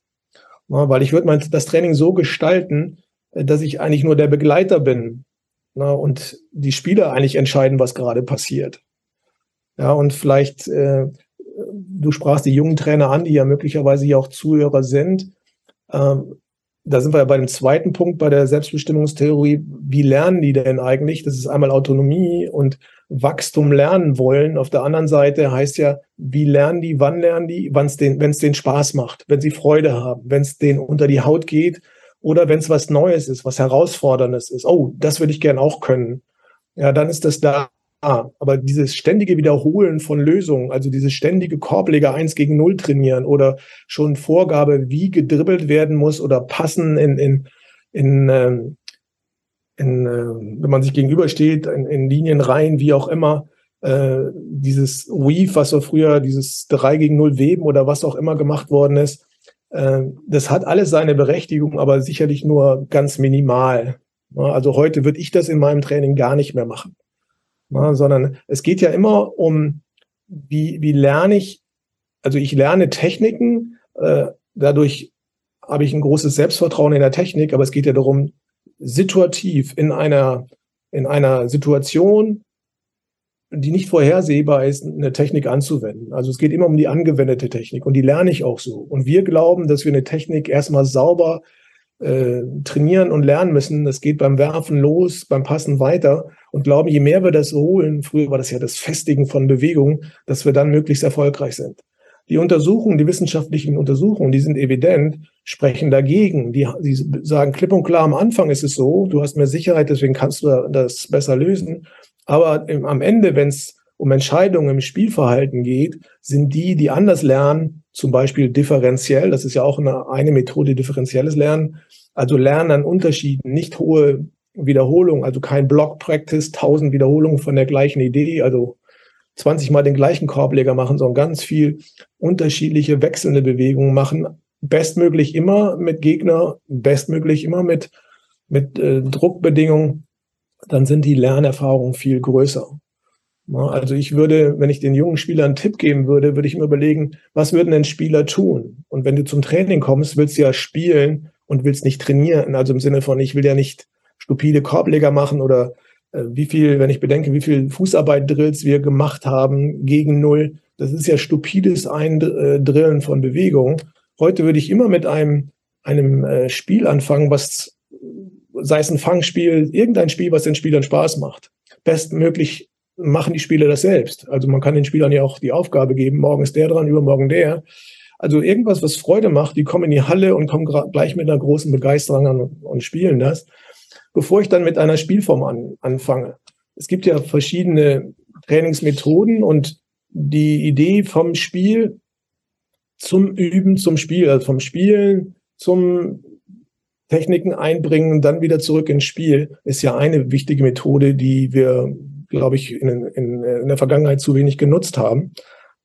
Ja, weil ich würde mal das Training so gestalten, äh, dass ich eigentlich nur der Begleiter bin na, und die Spieler eigentlich entscheiden, was gerade passiert. Ja, und vielleicht, äh, du sprachst die jungen Trainer an, die ja möglicherweise ja auch Zuhörer sind. Ähm, da sind wir ja bei dem zweiten Punkt bei der Selbstbestimmungstheorie. Wie lernen die denn eigentlich? Das ist einmal Autonomie und Wachstum lernen wollen. Auf der anderen Seite heißt ja, wie lernen die, wann lernen die, wenn es denen, wenn's denen Spaß macht, wenn sie Freude haben, wenn es denen unter die Haut geht oder wenn es was Neues ist, was Herausforderndes ist. Oh, das würde ich gern auch können. Ja, dann ist das da. Aber dieses ständige Wiederholen von Lösungen, also dieses ständige Korbleger eins gegen null trainieren oder schon Vorgabe, wie gedribbelt werden muss oder passen in, in, in ähm, in, äh, wenn man sich gegenübersteht, in, in Linienreihen, wie auch immer, äh, dieses Weave, was so früher, dieses 3 gegen 0 Weben oder was auch immer gemacht worden ist, äh, das hat alles seine Berechtigung, aber sicherlich nur ganz minimal. Also heute würde ich das in meinem Training gar nicht mehr machen, sondern es geht ja immer um, wie, wie lerne ich, also ich lerne Techniken, äh, dadurch habe ich ein großes Selbstvertrauen in der Technik, aber es geht ja darum, situativ in einer, in einer Situation, die nicht vorhersehbar ist, eine Technik anzuwenden. Also es geht immer um die angewendete Technik und die lerne ich auch so. Und wir glauben, dass wir eine Technik erstmal sauber äh, trainieren und lernen müssen. Das geht beim Werfen los, beim Passen weiter und glauben, je mehr wir das holen, früher war das ja das Festigen von Bewegung, dass wir dann möglichst erfolgreich sind. Die Untersuchungen, die wissenschaftlichen Untersuchungen, die sind evident, sprechen dagegen. Die, die sagen klipp und klar, am Anfang ist es so, du hast mehr Sicherheit, deswegen kannst du das besser lösen. Aber im, am Ende, wenn es um Entscheidungen im Spielverhalten geht, sind die, die anders lernen, zum Beispiel differenziell, das ist ja auch eine, eine Methode, differenzielles Lernen, also Lernen an Unterschieden, nicht hohe Wiederholungen, also kein Block-Practice, tausend Wiederholungen von der gleichen Idee, also 20 Mal den gleichen Korbleger machen, sondern ganz viel unterschiedliche wechselnde Bewegungen machen. Bestmöglich immer mit Gegner, bestmöglich immer mit, mit äh, Druckbedingungen dann sind die Lernerfahrungen viel größer. Also ich würde, wenn ich den jungen Spielern einen Tipp geben würde, würde ich mir überlegen, was würden denn Spieler tun? Und wenn du zum Training kommst, willst du ja spielen und willst nicht trainieren. Also im Sinne von, ich will ja nicht stupide Korbleger machen oder äh, wie viel, wenn ich bedenke, wie viel Fußarbeit-Drills wir gemacht haben gegen Null. Das ist ja stupides Eindrillen von Bewegung. Heute würde ich immer mit einem, einem äh, Spiel anfangen, was sei es ein Fangspiel, irgendein Spiel, was den Spielern Spaß macht. Bestmöglich machen die Spieler das selbst. Also man kann den Spielern ja auch die Aufgabe geben, morgen ist der dran, übermorgen der. Also irgendwas, was Freude macht, die kommen in die Halle und kommen gleich mit einer großen Begeisterung an und spielen das, bevor ich dann mit einer Spielform an, anfange. Es gibt ja verschiedene Trainingsmethoden und die Idee vom Spiel zum Üben, zum Spiel, also vom Spielen zum Techniken einbringen dann wieder zurück ins Spiel, ist ja eine wichtige Methode, die wir, glaube ich, in, in, in der Vergangenheit zu wenig genutzt haben.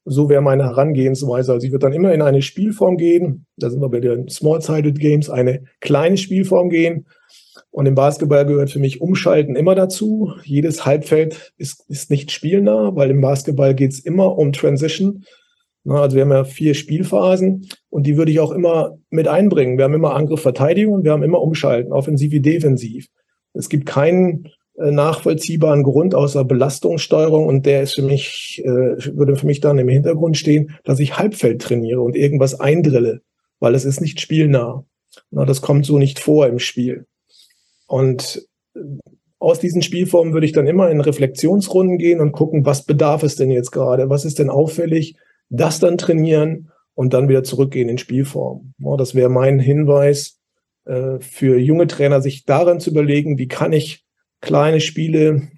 So wäre meine Herangehensweise. Also ich würde dann immer in eine Spielform gehen, da sind wir bei den Small-Sided Games, eine kleine Spielform gehen. Und im Basketball gehört für mich Umschalten immer dazu. Jedes Halbfeld ist, ist nicht spielnah, weil im Basketball geht es immer um Transition. Also wir haben ja vier Spielphasen und die würde ich auch immer mit einbringen. Wir haben immer Angriff, Verteidigung und wir haben immer Umschalten, offensiv wie defensiv. Es gibt keinen nachvollziehbaren Grund außer Belastungssteuerung und der ist für mich, äh, würde für mich dann im Hintergrund stehen, dass ich Halbfeld trainiere und irgendwas eindrille, weil es ist nicht spielnah. Na, das kommt so nicht vor im Spiel. Und äh, aus diesen Spielformen würde ich dann immer in Reflexionsrunden gehen und gucken, was bedarf es denn jetzt gerade? Was ist denn auffällig? das dann trainieren und dann wieder zurückgehen in Spielform. Ja, das wäre mein Hinweis äh, für junge Trainer, sich daran zu überlegen, wie kann ich kleine Spiele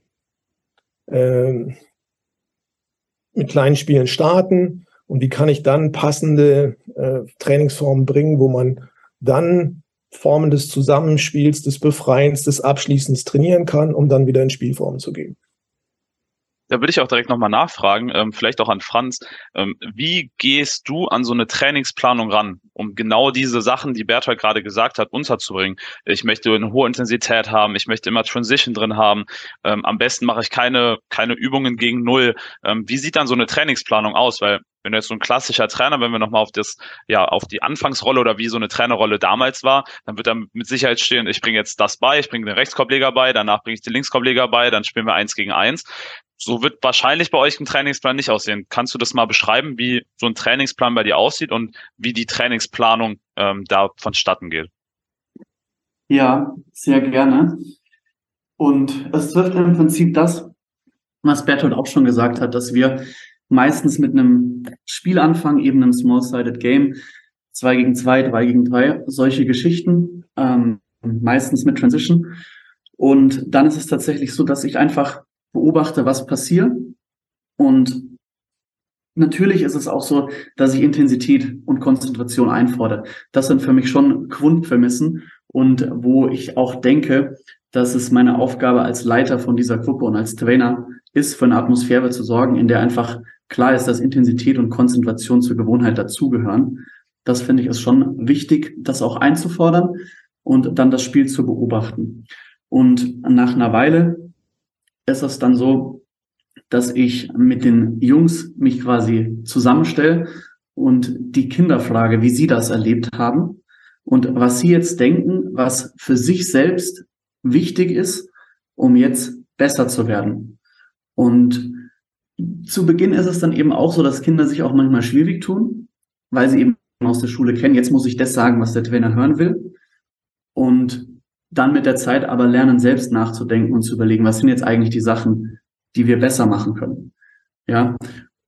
äh, mit kleinen Spielen starten und wie kann ich dann passende äh, Trainingsformen bringen, wo man dann Formen des Zusammenspiels, des Befreiens, des Abschließens trainieren kann, um dann wieder in Spielformen zu gehen da würde ich auch direkt nochmal nachfragen, ähm, vielleicht auch an Franz. Ähm, wie gehst du an so eine Trainingsplanung ran, um genau diese Sachen, die Berthold gerade gesagt hat, unterzubringen? Ich möchte eine hohe Intensität haben, ich möchte immer Transition drin haben. Ähm, am besten mache ich keine, keine Übungen gegen Null. Ähm, wie sieht dann so eine Trainingsplanung aus? Weil wenn du jetzt so ein klassischer Trainer, wenn wir nochmal auf das, ja, auf die Anfangsrolle oder wie so eine Trainerrolle damals war, dann wird da mit Sicherheit stehen, ich bringe jetzt das bei, ich bringe den Rechtskorbleger bei, danach bringe ich den Linkskorbleger bei, dann spielen wir eins gegen eins. So wird wahrscheinlich bei euch ein Trainingsplan nicht aussehen. Kannst du das mal beschreiben, wie so ein Trainingsplan bei dir aussieht und wie die Trainingsplanung ähm, da vonstatten geht? Ja, sehr gerne. Und es trifft im Prinzip das, was Bertolt auch schon gesagt hat, dass wir meistens mit einem Spielanfang, eben einem Small-Sided Game, zwei gegen zwei, drei gegen drei, solche Geschichten, ähm, meistens mit Transition. Und dann ist es tatsächlich so, dass ich einfach beobachte, was passiert. Und natürlich ist es auch so, dass ich Intensität und Konzentration einfordere. Das sind für mich schon Grundprämissen und wo ich auch denke, dass es meine Aufgabe als Leiter von dieser Gruppe und als Trainer ist, für eine Atmosphäre zu sorgen, in der einfach klar ist, dass Intensität und Konzentration zur Gewohnheit dazugehören. Das finde ich ist schon wichtig, das auch einzufordern und dann das Spiel zu beobachten. Und nach einer Weile ist es dann so, dass ich mit den Jungs mich quasi zusammenstelle und die Kinder frage, wie sie das erlebt haben und was sie jetzt denken, was für sich selbst wichtig ist, um jetzt besser zu werden. Und zu Beginn ist es dann eben auch so, dass Kinder sich auch manchmal schwierig tun, weil sie eben aus der Schule kennen, jetzt muss ich das sagen, was der Trainer hören will. Und dann mit der Zeit aber lernen, selbst nachzudenken und zu überlegen, was sind jetzt eigentlich die Sachen, die wir besser machen können. Ja.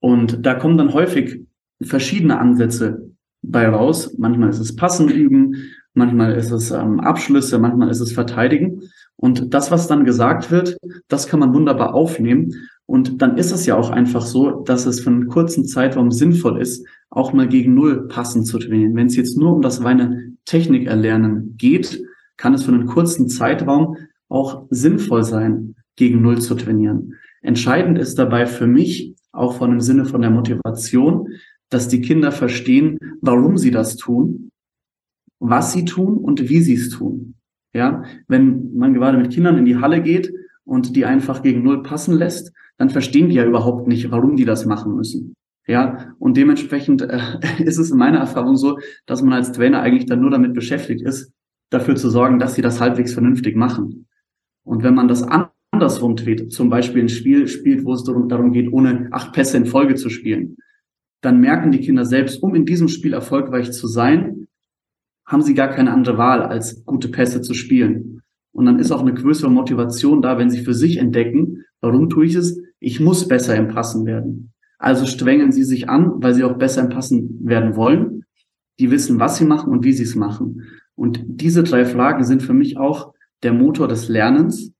Und da kommen dann häufig verschiedene Ansätze bei raus. Manchmal ist es Passen üben, manchmal ist es ähm, Abschlüsse, manchmal ist es Verteidigen. Und das, was dann gesagt wird, das kann man wunderbar aufnehmen. Und dann ist es ja auch einfach so, dass es für einen kurzen Zeitraum sinnvoll ist, auch mal gegen Null passend zu trainieren. Wenn es jetzt nur um das reine Technikerlernen geht, kann es für einen kurzen Zeitraum auch sinnvoll sein, gegen Null zu trainieren. Entscheidend ist dabei für mich, auch von dem Sinne von der Motivation, dass die Kinder verstehen, warum sie das tun, was sie tun und wie sie es tun. Ja, wenn man gerade mit Kindern in die Halle geht und die einfach gegen Null passen lässt, dann verstehen die ja überhaupt nicht, warum die das machen müssen. Ja, und dementsprechend äh, ist es in meiner Erfahrung so, dass man als Trainer eigentlich dann nur damit beschäftigt ist, dafür zu sorgen, dass sie das halbwegs vernünftig machen. Und wenn man das andersrum dreht, zum Beispiel ein Spiel spielt, wo es darum, geht, ohne acht Pässe in Folge zu spielen, dann merken die Kinder selbst, um in diesem Spiel erfolgreich zu sein, haben sie gar keine andere Wahl, als gute Pässe zu spielen. Und dann ist auch eine größere Motivation da, wenn sie für sich entdecken, warum tue ich es? Ich muss besser im Passen werden. Also strengen sie sich an, weil sie auch besser im Passen werden wollen. Die wissen, was sie machen und wie sie es machen. Und diese drei Fragen sind für mich auch der Motor des Lernens,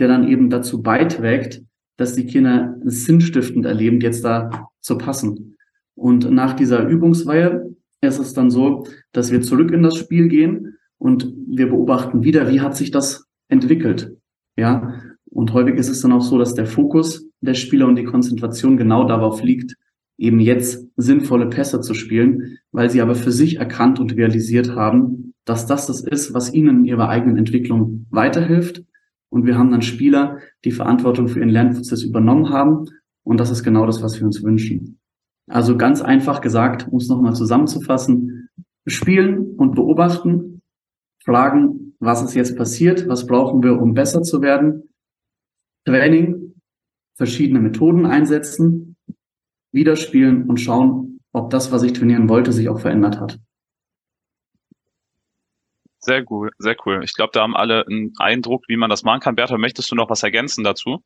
der dann eben dazu beiträgt, dass die Kinder sinnstiftend erleben, jetzt da zu passen. Und nach dieser Übungsreihe ist es dann so, dass wir zurück in das Spiel gehen und wir beobachten wieder, wie hat sich das entwickelt. Ja, und häufig ist es dann auch so, dass der Fokus der Spieler und die Konzentration genau darauf liegt, eben jetzt sinnvolle Pässe zu spielen, weil sie aber für sich erkannt und realisiert haben, dass das das ist, was ihnen in ihrer eigenen Entwicklung weiterhilft. Und wir haben dann Spieler, die Verantwortung für ihren Lernprozess übernommen haben. Und das ist genau das, was wir uns wünschen. Also ganz einfach gesagt, um es nochmal zusammenzufassen, spielen und beobachten, fragen, was ist jetzt passiert, was brauchen wir, um besser zu werden, Training, verschiedene Methoden einsetzen, wieder spielen und schauen, ob das, was ich trainieren wollte, sich auch verändert hat. Sehr cool, sehr cool. Ich glaube, da haben alle einen Eindruck, wie man das machen kann. Bertha, möchtest du noch was ergänzen dazu?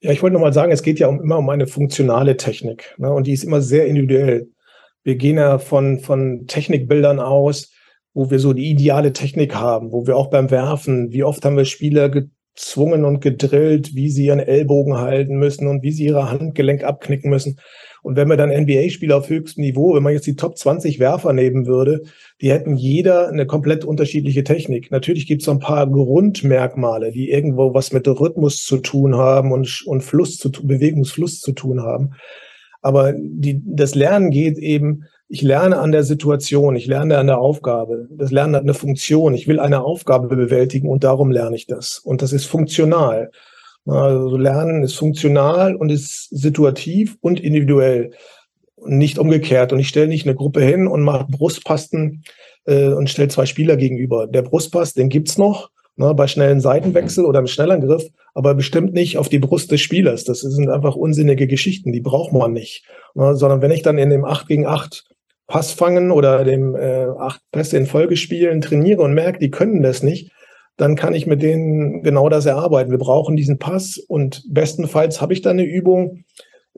Ja, ich wollte noch mal sagen, es geht ja um, immer um eine funktionale Technik. Ne? Und die ist immer sehr individuell. Wir gehen ja von, von Technikbildern aus, wo wir so die ideale Technik haben, wo wir auch beim Werfen, wie oft haben wir Spieler gezwungen und gedrillt, wie sie ihren Ellbogen halten müssen und wie sie ihre Handgelenk abknicken müssen. Und wenn wir dann NBA-Spieler auf höchstem Niveau, wenn man jetzt die Top 20 Werfer nehmen würde, die hätten jeder eine komplett unterschiedliche Technik. Natürlich gibt es so ein paar Grundmerkmale, die irgendwo was mit Rhythmus zu tun haben und, und Fluss zu Bewegungsfluss zu tun haben. Aber die, das Lernen geht eben, ich lerne an der Situation, ich lerne an der Aufgabe. Das Lernen hat eine Funktion. Ich will eine Aufgabe bewältigen und darum lerne ich das. Und das ist funktional. Also Lernen ist funktional und ist situativ und individuell und nicht umgekehrt. Und ich stelle nicht eine Gruppe hin und mache Brustpasten äh, und stelle zwei Spieler gegenüber. Der Brustpass, den gibt's noch ne, bei schnellen Seitenwechsel oder im Schnellangriff, aber bestimmt nicht auf die Brust des Spielers. Das sind einfach unsinnige Geschichten, die braucht man nicht. Ne, sondern wenn ich dann in dem 8 gegen 8 Pass fangen oder dem äh, 8 Pässe in Folge spielen trainiere und merke, die können das nicht, dann kann ich mit denen genau das erarbeiten. Wir brauchen diesen Pass und bestenfalls habe ich da eine Übung,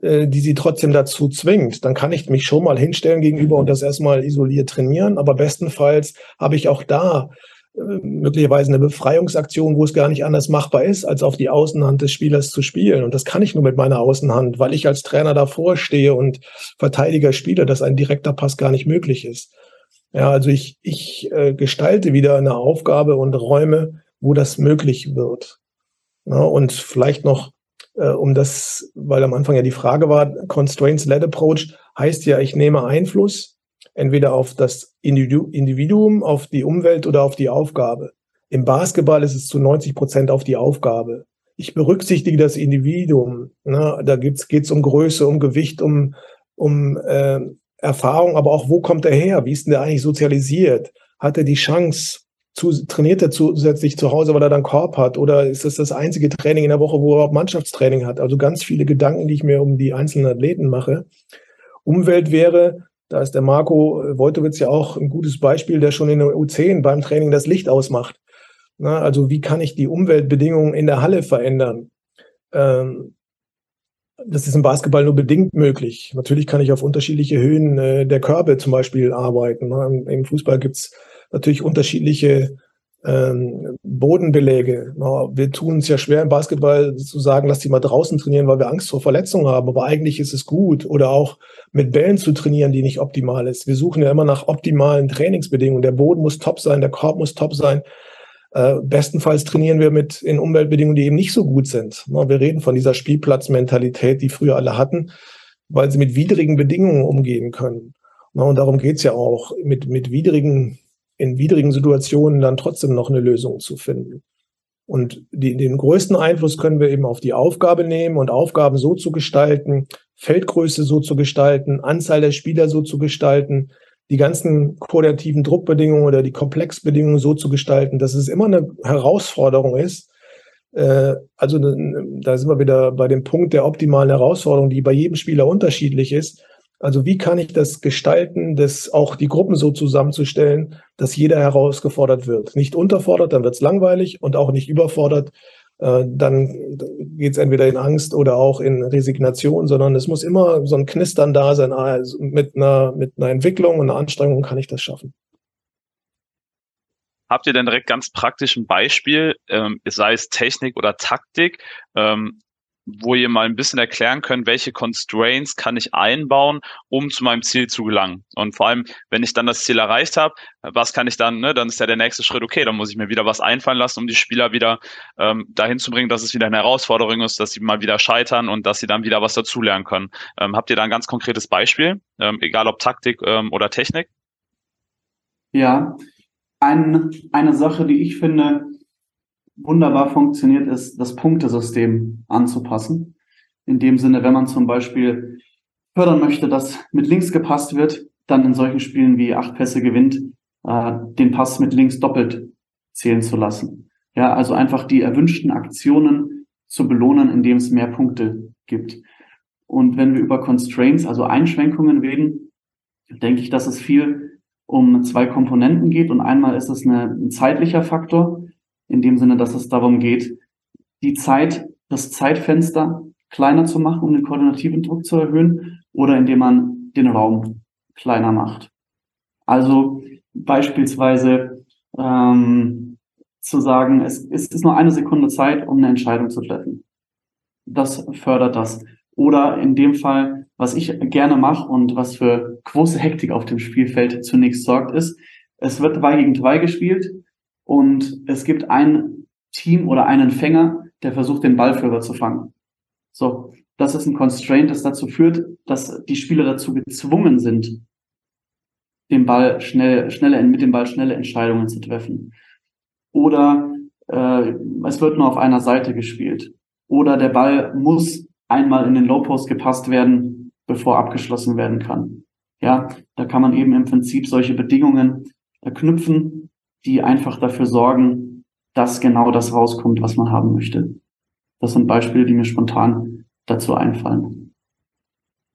äh, die sie trotzdem dazu zwingt. Dann kann ich mich schon mal hinstellen gegenüber und das erstmal isoliert trainieren. Aber bestenfalls habe ich auch da äh, möglicherweise eine Befreiungsaktion, wo es gar nicht anders machbar ist, als auf die Außenhand des Spielers zu spielen. Und das kann ich nur mit meiner Außenhand, weil ich als Trainer davor stehe und Verteidiger spiele, dass ein direkter Pass gar nicht möglich ist. Ja, also ich, ich äh, gestalte wieder eine Aufgabe und Räume, wo das möglich wird. Ja, und vielleicht noch, äh, um das, weil am Anfang ja die Frage war, Constraints-led Approach heißt ja, ich nehme Einfluss entweder auf das Individuum, auf die Umwelt oder auf die Aufgabe. Im Basketball ist es zu 90 Prozent auf die Aufgabe. Ich berücksichtige das Individuum. Ne? Da geht es um Größe, um Gewicht, um, um äh, Erfahrung, aber auch, wo kommt er her? Wie ist denn der eigentlich sozialisiert? Hat er die Chance, zu, trainiert er zusätzlich zu Hause, weil er dann Korb hat? Oder ist das das einzige Training in der Woche, wo er auch Mannschaftstraining hat? Also ganz viele Gedanken, die ich mir um die einzelnen Athleten mache. Umwelt wäre, da ist der Marco Wojtowitz ja auch ein gutes Beispiel, der schon in der U10 beim Training das Licht ausmacht. Na, also wie kann ich die Umweltbedingungen in der Halle verändern? Ähm, das ist im Basketball nur bedingt möglich. Natürlich kann ich auf unterschiedliche Höhen äh, der Körbe zum Beispiel arbeiten. Ne? Im, Fußball gibt's natürlich unterschiedliche ähm, Bodenbeläge. Ja, wir tun es ja schwer im Basketball zu sagen, lass die mal draußen trainieren, weil wir Angst vor Verletzungen haben. Aber eigentlich ist es gut. Oder auch mit Bällen zu trainieren, die nicht optimal ist. Wir suchen ja immer nach optimalen Trainingsbedingungen. Der Boden muss top sein, der Korb muss top sein. Äh, bestenfalls trainieren wir mit in Umweltbedingungen, die eben nicht so gut sind. Na, wir reden von dieser Spielplatzmentalität, die früher alle hatten, weil sie mit widrigen Bedingungen umgehen können. Na, und darum geht's ja auch, mit, mit widrigen, in widrigen Situationen dann trotzdem noch eine Lösung zu finden. Und die, den größten Einfluss können wir eben auf die Aufgabe nehmen und Aufgaben so zu gestalten, Feldgröße so zu gestalten, Anzahl der Spieler so zu gestalten, die ganzen koordinativen Druckbedingungen oder die Komplexbedingungen so zu gestalten, dass es immer eine Herausforderung ist. Äh, also da sind wir wieder bei dem Punkt der optimalen Herausforderung, die bei jedem Spieler unterschiedlich ist. Also wie kann ich das gestalten, das auch die Gruppen so zusammenzustellen, dass jeder herausgefordert wird. Nicht unterfordert, dann wird es langweilig und auch nicht überfordert, dann geht es entweder in Angst oder auch in Resignation, sondern es muss immer so ein Knistern da sein. Also mit, einer, mit einer Entwicklung und einer Anstrengung kann ich das schaffen. Habt ihr denn direkt ganz praktisch ein Beispiel, ähm, sei es Technik oder Taktik, ähm, wo ihr mal ein bisschen erklären könnt, welche Constraints kann ich einbauen, um zu meinem Ziel zu gelangen. Und vor allem, wenn ich dann das Ziel erreicht habe, was kann ich dann, ne, dann ist ja der nächste Schritt, okay, dann muss ich mir wieder was einfallen lassen, um die Spieler wieder ähm, dahin zu bringen, dass es wieder eine Herausforderung ist, dass sie mal wieder scheitern und dass sie dann wieder was dazulernen können. Ähm, habt ihr da ein ganz konkretes Beispiel, ähm, egal ob Taktik ähm, oder Technik? Ja, ein, eine Sache, die ich finde, wunderbar funktioniert, ist das Punktesystem anzupassen. In dem Sinne, wenn man zum Beispiel fördern möchte, dass mit links gepasst wird, dann in solchen Spielen wie acht Pässe gewinnt, äh, den Pass mit links doppelt zählen zu lassen. Ja, also einfach die erwünschten Aktionen zu belohnen, indem es mehr Punkte gibt. Und wenn wir über Constraints, also Einschränkungen reden, denke ich, dass es viel um zwei Komponenten geht. Und einmal ist es eine, ein zeitlicher Faktor in dem Sinne, dass es darum geht, die Zeit, das Zeitfenster kleiner zu machen, um den koordinativen Druck zu erhöhen, oder indem man den Raum kleiner macht. Also beispielsweise ähm, zu sagen, es, es ist nur eine Sekunde Zeit, um eine Entscheidung zu treffen. Das fördert das. Oder in dem Fall, was ich gerne mache und was für große Hektik auf dem Spielfeld zunächst sorgt, ist, es wird 2 gegen 2 gespielt und es gibt ein Team oder einen Fänger, der versucht, den Ballführer zu fangen. So, das ist ein Constraint, das dazu führt, dass die Spieler dazu gezwungen sind, den Ball schnell, schnelle, mit dem Ball schnelle Entscheidungen zu treffen. Oder äh, es wird nur auf einer Seite gespielt. Oder der Ball muss einmal in den Low Post gepasst werden, bevor abgeschlossen werden kann. Ja, da kann man eben im Prinzip solche Bedingungen knüpfen, die einfach dafür sorgen, dass genau das rauskommt, was man haben möchte. Das sind Beispiele, die mir spontan dazu einfallen.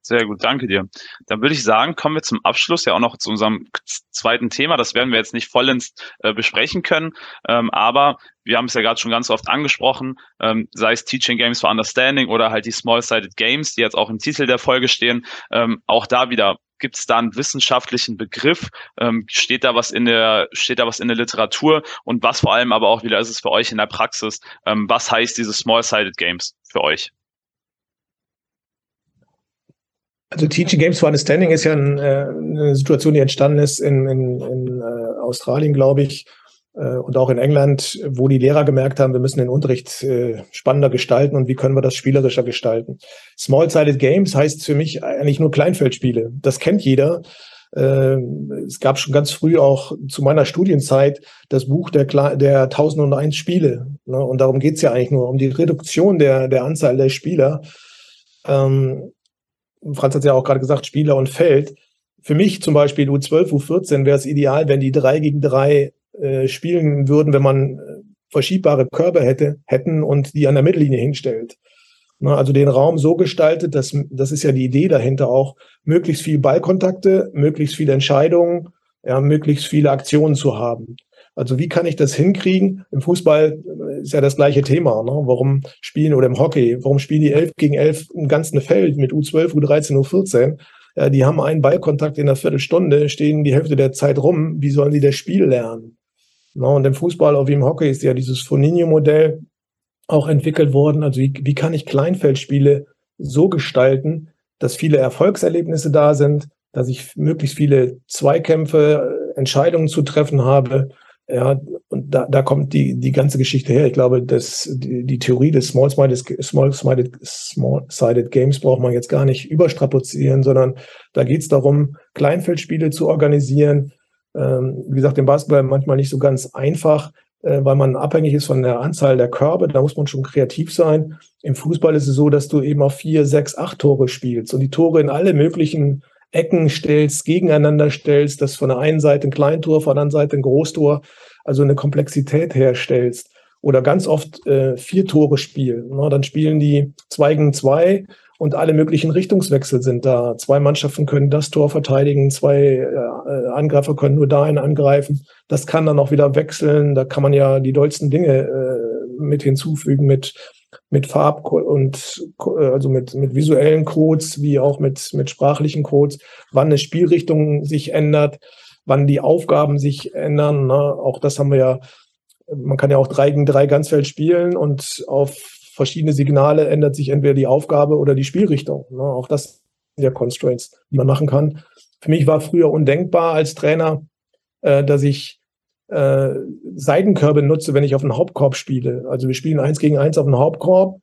Sehr gut, danke dir. Dann würde ich sagen, kommen wir zum Abschluss ja auch noch zu unserem zweiten Thema. Das werden wir jetzt nicht vollends äh, besprechen können, ähm, aber wir haben es ja gerade schon ganz oft angesprochen, ähm, sei es Teaching Games for Understanding oder halt die Small-Sided Games, die jetzt auch im Titel der Folge stehen. Ähm, auch da wieder Gibt es da einen wissenschaftlichen Begriff? Ähm, steht da was in der, steht da was in der Literatur? Und was vor allem aber auch wieder ist es für euch in der Praxis? Ähm, was heißt diese Small-Sided Games für euch? Also Teaching Games for Understanding ist ja ein, äh, eine Situation, die entstanden ist in, in, in äh, Australien, glaube ich, und auch in England, wo die Lehrer gemerkt haben, wir müssen den Unterricht äh, spannender gestalten und wie können wir das spielerischer gestalten. Small-Sided Games heißt für mich eigentlich nur Kleinfeldspiele. Das kennt jeder. Ähm, es gab schon ganz früh auch zu meiner Studienzeit das Buch der, der 1001 Spiele. Ne? Und darum geht's ja eigentlich nur, um die Reduktion der, der Anzahl der Spieler. Ähm, Franz hat ja auch gerade gesagt, Spieler und Feld. Für mich zum Beispiel U12, U14 wäre es ideal, wenn die drei gegen drei äh, spielen würden, wenn man äh, verschiebbare Körper hätte, hätten und die an der Mittellinie hinstellt. Na, also den Raum so gestaltet, dass, das ist ja die Idee dahinter auch, möglichst viel Ballkontakte, möglichst viele Entscheidungen, ja, möglichst viele Aktionen zu haben. Also wie kann ich das hinkriegen? Im Fußball äh, ist ja das gleiche Thema. Ne? Warum spielen oder im Hockey, warum spielen die 11 gegen 11 im ganzen Feld mit U12, U13, U14? Ja, die haben einen Ballkontakt in einer Viertelstunde, stehen die Hälfte der Zeit rum. Wie sollen die das Spiel lernen? Na, und im Fußball, auch wie im Hockey, ist ja dieses Foninho-Modell auch entwickelt worden. Also wie, wie kann ich Kleinfeldspiele so gestalten, dass viele Erfolgserlebnisse da sind, dass ich möglichst viele Zweikämpfe, Entscheidungen zu treffen habe. Ja, und da, da kommt die, die ganze Geschichte her. Ich glaube, dass die, die Theorie des Small-Sided Small Small Games braucht man jetzt gar nicht überstrapazieren, sondern da geht es darum, Kleinfeldspiele zu organisieren, ähm, wie gesagt, im Basketball manchmal nicht so ganz einfach, äh, weil man abhängig ist von der Anzahl der Körbe. Da muss man schon kreativ sein. Im Fußball ist es so, dass du eben auf vier, sechs, acht Tore spielst und die Tore in alle möglichen Ecken stellst, gegeneinander stellst, das von der einen Seite ein Kleintor, von der anderen Seite ein Großtor, also eine Komplexität herstellst. Oder ganz oft äh, vier Tore spielen. Na, dann spielen die zwei gegen zwei und alle möglichen Richtungswechsel sind da. Zwei Mannschaften können das Tor verteidigen, zwei äh, Angreifer können nur dahin angreifen. Das kann dann auch wieder wechseln. Da kann man ja die dollsten Dinge äh, mit hinzufügen mit mit Farb und also mit mit visuellen Codes wie auch mit mit sprachlichen Codes, wann eine Spielrichtung sich ändert, wann die Aufgaben sich ändern. Ne? Auch das haben wir ja. Man kann ja auch drei gegen drei Ganzfeld spielen und auf verschiedene Signale ändert sich entweder die Aufgabe oder die Spielrichtung. Ne? Auch das sind ja Constraints, die man machen kann. Für mich war früher undenkbar als Trainer, äh, dass ich äh, Seitenkörbe nutze, wenn ich auf den Hauptkorb spiele. Also wir spielen eins gegen eins auf den Hauptkorb,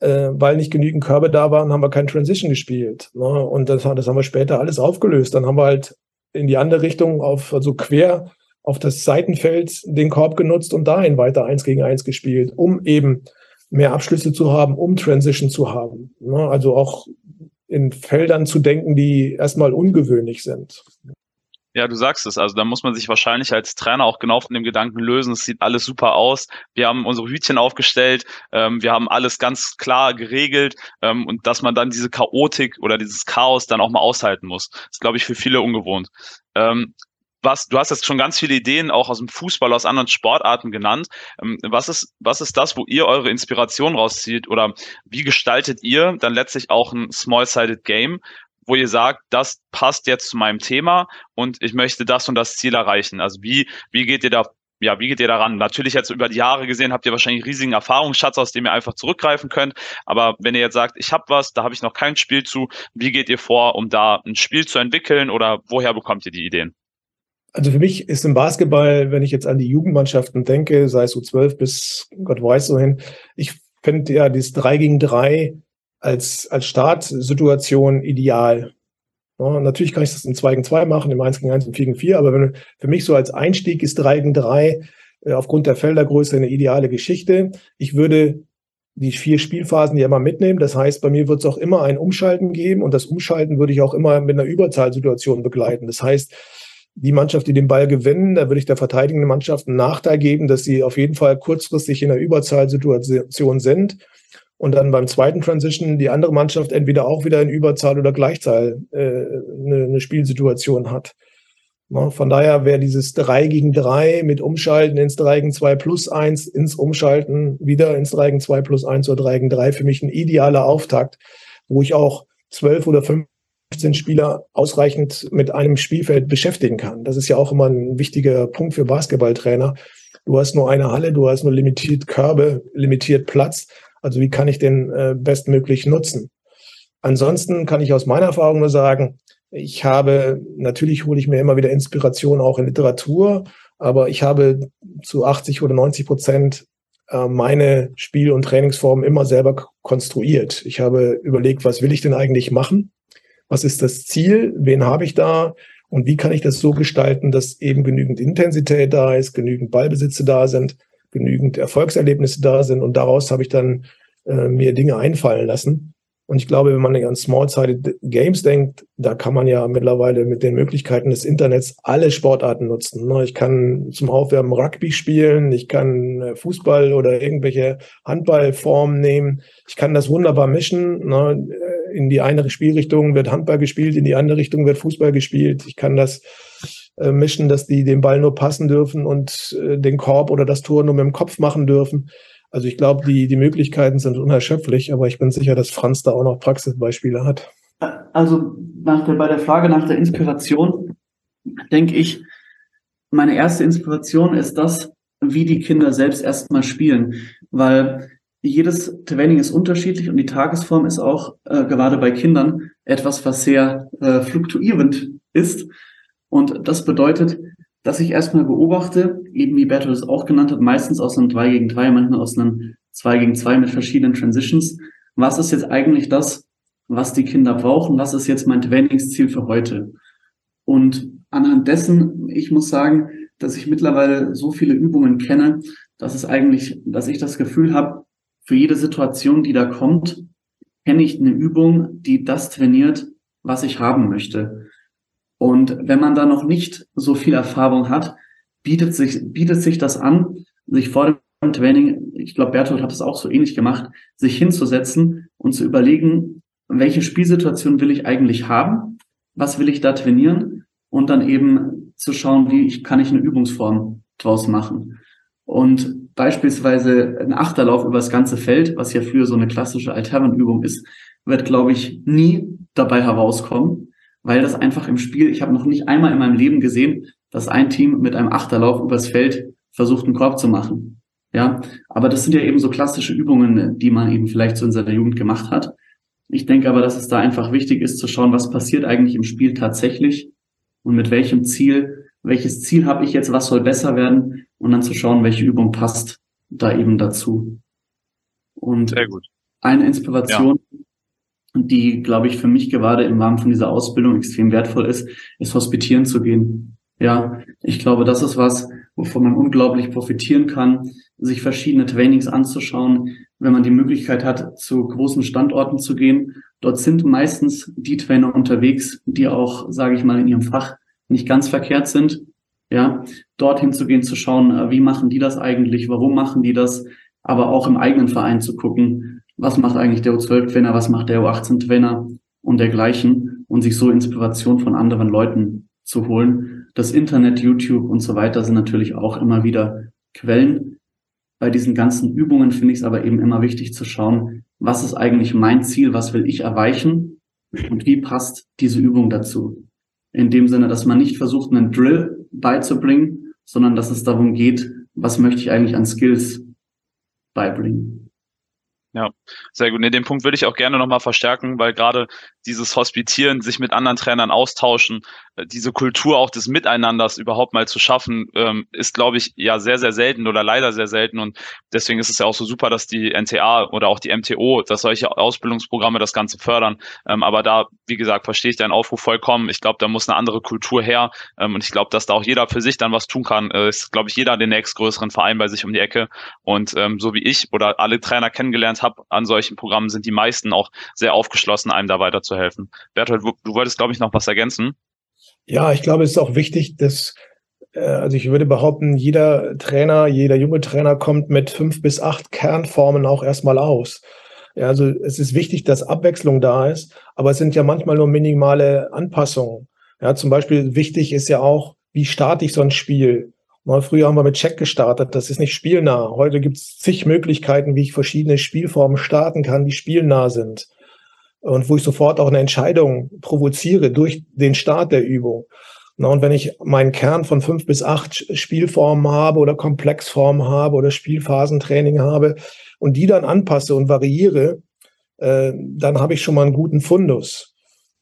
äh, weil nicht genügend Körbe da waren, haben wir kein Transition gespielt. Ne? Und das, das haben wir später alles aufgelöst. Dann haben wir halt in die andere Richtung auf, also quer auf das Seitenfeld den Korb genutzt und dahin weiter eins gegen eins gespielt, um eben mehr Abschlüsse zu haben, um Transition zu haben. Ne? Also auch in Feldern zu denken, die erstmal ungewöhnlich sind. Ja, du sagst es. Also da muss man sich wahrscheinlich als Trainer auch genau von dem Gedanken lösen. Es sieht alles super aus. Wir haben unsere Hütchen aufgestellt. Ähm, wir haben alles ganz klar geregelt. Ähm, und dass man dann diese Chaotik oder dieses Chaos dann auch mal aushalten muss, ist, glaube ich, für viele ungewohnt. Ähm, was, du hast jetzt schon ganz viele Ideen auch aus dem Fußball, aus anderen Sportarten genannt. Ähm, was ist, was ist das, wo ihr eure Inspiration rauszieht oder wie gestaltet ihr dann letztlich auch ein Small-Sided Game, wo ihr sagt, das passt jetzt zu meinem Thema und ich möchte das und das Ziel erreichen? Also wie, wie geht ihr da ja, wie geht ihr daran? Natürlich jetzt über die Jahre gesehen habt ihr wahrscheinlich riesigen Erfahrungsschatz, aus dem ihr einfach zurückgreifen könnt. Aber wenn ihr jetzt sagt, ich habe was, da habe ich noch kein Spiel zu, wie geht ihr vor, um da ein Spiel zu entwickeln oder woher bekommt ihr die Ideen? Also für mich ist im Basketball, wenn ich jetzt an die Jugendmannschaften denke, sei es U12 bis Gott weiß wohin, ich finde ja das 3 gegen 3 als, als Startsituation ideal. Ja, natürlich kann ich das in 2 gegen 2 machen, im 1 gegen 1 und 4 gegen 4, aber wenn, für mich so als Einstieg ist 3 gegen 3 äh, aufgrund der Feldergröße eine ideale Geschichte. Ich würde die vier Spielphasen ja immer mitnehmen. Das heißt, bei mir wird es auch immer ein Umschalten geben und das Umschalten würde ich auch immer mit einer Überzahlsituation begleiten. Das heißt, die Mannschaft, die den Ball gewinnen, da würde ich der verteidigenden Mannschaft einen Nachteil geben, dass sie auf jeden Fall kurzfristig in einer Überzahlsituation sind und dann beim zweiten Transition die andere Mannschaft entweder auch wieder in Überzahl oder Gleichzahl äh, eine, eine Spielsituation hat. Ja, von daher wäre dieses 3 gegen 3 mit Umschalten ins 3 gegen 2 plus 1, ins Umschalten wieder ins 3 gegen 2 plus 1 oder 3 gegen 3 für mich ein idealer Auftakt, wo ich auch 12 oder 15 15 Spieler ausreichend mit einem Spielfeld beschäftigen kann. Das ist ja auch immer ein wichtiger Punkt für Basketballtrainer. Du hast nur eine Halle, du hast nur limitiert Körbe, limitiert Platz. Also wie kann ich den äh, bestmöglich nutzen? Ansonsten kann ich aus meiner Erfahrung nur sagen, ich habe, natürlich hole ich mir immer wieder Inspiration auch in Literatur, Aber ich habe zu 80 oder 90 Prozent äh, meine Spiel- und Trainingsformen immer selber konstruiert. Ich habe überlegt, was will ich denn eigentlich machen? Was ist das Ziel? Wen habe ich da? Und wie kann ich das so gestalten, dass eben genügend Intensität da ist, genügend Ballbesitze da sind, genügend Erfolgserlebnisse da sind. Und daraus habe ich dann äh, mir Dinge einfallen lassen. Und ich glaube, wenn man an Small-Sided Games denkt, da kann man ja mittlerweile mit den Möglichkeiten des Internets alle Sportarten nutzen. Ne? Ich kann zum Aufwärmen Rugby spielen, ich kann äh, Fußball oder irgendwelche Handballformen nehmen. Ich kann das wunderbar mischen. Äh, in die eine Spielrichtung wird Handball gespielt, in die andere Richtung wird Fußball gespielt. Ich kann das äh, mischen, dass die den Ball nur passen dürfen und den Korb oder das Tor nur mit dem Kopf machen dürfen. Also ich glaube, die, die Möglichkeiten sind unerschöpflich, aber ich bin sicher, dass Franz da auch noch Praxisbeispiele hat. Also nach der, bei der Frage nach der Inspiration denke ich, meine erste Inspiration ist das, wie die Kinder selbst erstmal spielen, weil jedes Training ist unterschiedlich und die Tagesform ist auch äh, gerade bei Kindern etwas, was sehr äh, fluktuierend ist. Und das bedeutet, dass ich erstmal beobachte, eben wie Bertolt es auch genannt hat, meistens aus einem 2 gegen 3, manchmal aus einem 2 gegen 2 mit verschiedenen Transitions. Was ist jetzt eigentlich das, was die Kinder brauchen? Was ist jetzt mein Trainingsziel für heute? Und anhand dessen, ich muss sagen, dass ich mittlerweile so viele Übungen kenne, dass es eigentlich, dass ich das Gefühl habe, für jede Situation, die da kommt, kenne ich eine Übung, die das trainiert, was ich haben möchte. Und wenn man da noch nicht so viel Erfahrung hat, bietet sich, bietet sich das an, sich vor dem Training, ich glaube, Bertolt hat es auch so ähnlich gemacht, sich hinzusetzen und zu überlegen, welche Spielsituation will ich eigentlich haben? Was will ich da trainieren? Und dann eben zu schauen, wie ich, kann ich eine Übungsform draus machen. Und beispielsweise ein Achterlauf über das ganze Feld, was ja früher so eine klassische Altherrenübung ist, wird, glaube ich, nie dabei herauskommen weil das einfach im Spiel, ich habe noch nicht einmal in meinem Leben gesehen, dass ein Team mit einem Achterlauf übers Feld versucht, einen Korb zu machen. Ja, aber das sind ja eben so klassische Übungen, die man eben vielleicht so in seiner Jugend gemacht hat. Ich denke aber, dass es da einfach wichtig ist zu schauen, was passiert eigentlich im Spiel tatsächlich und mit welchem Ziel, welches Ziel habe ich jetzt, was soll besser werden und dann zu schauen, welche Übung passt da eben dazu. Und Sehr gut. eine Inspiration, ja die, glaube ich, für mich gerade im Rahmen von dieser Ausbildung extrem wertvoll ist, ist hospitieren zu gehen. Ja, ich glaube, das ist was, wovon man unglaublich profitieren kann, sich verschiedene Trainings anzuschauen, wenn man die Möglichkeit hat, zu großen Standorten zu gehen. Dort sind meistens die Trainer unterwegs, die auch, sage ich mal, in ihrem Fach nicht ganz verkehrt sind. Ja, dorthin zu gehen, zu schauen, wie machen die das eigentlich, warum machen die das, aber auch im eigenen Verein zu gucken, was macht eigentlich der U12-Trainer, was macht der U18-Trainer und dergleichen und sich so Inspiration von anderen Leuten zu holen. Das Internet, YouTube und so weiter sind natürlich auch immer wieder Quellen. Bei diesen ganzen Übungen finde ich es aber eben immer wichtig zu schauen, was ist eigentlich mein Ziel, was will ich erreichen und wie passt diese Übung dazu. In dem Sinne, dass man nicht versucht, einen Drill beizubringen, sondern dass es darum geht, was möchte ich eigentlich an Skills beibringen. Ja, sehr gut. Ne, den Punkt würde ich auch gerne nochmal verstärken, weil gerade dieses Hospitieren, sich mit anderen Trainern austauschen, diese Kultur auch des Miteinanders überhaupt mal zu schaffen, ähm, ist, glaube ich, ja sehr, sehr selten oder leider sehr selten. Und deswegen ist es ja auch so super, dass die NTA oder auch die MTO, dass solche Ausbildungsprogramme das Ganze fördern. Ähm, aber da, wie gesagt, verstehe ich deinen Aufruf vollkommen. Ich glaube, da muss eine andere Kultur her. Ähm, und ich glaube, dass da auch jeder für sich dann was tun kann. Äh, ist, glaube ich, jeder den nächstgrößeren Verein bei sich um die Ecke. Und ähm, so wie ich oder alle Trainer kennengelernt habe an solchen Programmen, sind die meisten auch sehr aufgeschlossen, einem da weiterzuhelfen. Bertolt, du wolltest, glaube ich, noch was ergänzen. Ja, ich glaube, es ist auch wichtig, dass, äh, also ich würde behaupten, jeder Trainer, jeder junge Trainer kommt mit fünf bis acht Kernformen auch erstmal aus. Ja, also es ist wichtig, dass Abwechslung da ist, aber es sind ja manchmal nur minimale Anpassungen. Ja, zum Beispiel wichtig ist ja auch, wie starte ich so ein Spiel? Mal früher haben wir mit Check gestartet, das ist nicht spielnah. Heute gibt es zig Möglichkeiten, wie ich verschiedene Spielformen starten kann, die spielnah sind und wo ich sofort auch eine Entscheidung provoziere durch den Start der Übung. Und wenn ich meinen Kern von fünf bis acht Spielformen habe oder Komplexformen habe oder Spielphasentraining habe und die dann anpasse und variiere, äh, dann habe ich schon mal einen guten Fundus.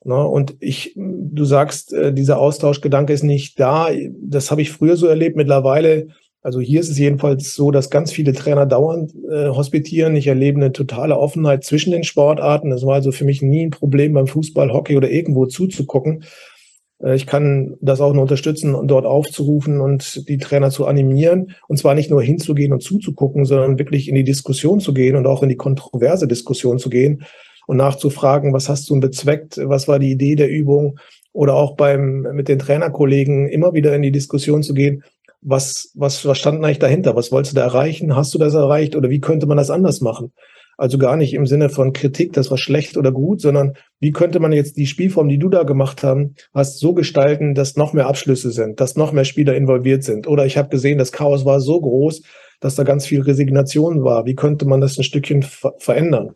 Und ich, du sagst, äh, dieser Austauschgedanke ist nicht da. Das habe ich früher so erlebt. Mittlerweile, also hier ist es jedenfalls so, dass ganz viele Trainer dauernd äh, hospitieren. Ich erlebe eine totale Offenheit zwischen den Sportarten. Das war also für mich nie ein Problem beim Fußball, Hockey oder irgendwo zuzugucken. Äh, ich kann das auch nur unterstützen, dort aufzurufen und die Trainer zu animieren. Und zwar nicht nur hinzugehen und zuzugucken, sondern wirklich in die Diskussion zu gehen und auch in die kontroverse Diskussion zu gehen und nachzufragen, was hast du bezweckt, was war die Idee der Übung oder auch beim, mit den Trainerkollegen immer wieder in die Diskussion zu gehen, was, was, was stand eigentlich dahinter? Was wolltest du da erreichen? Hast du das erreicht oder wie könnte man das anders machen? Also gar nicht im Sinne von Kritik, das war schlecht oder gut, sondern wie könnte man jetzt die Spielform, die du da gemacht haben, hast, so gestalten, dass noch mehr Abschlüsse sind, dass noch mehr Spieler involviert sind. Oder ich habe gesehen, das Chaos war so groß, dass da ganz viel Resignation war. Wie könnte man das ein Stückchen ver verändern?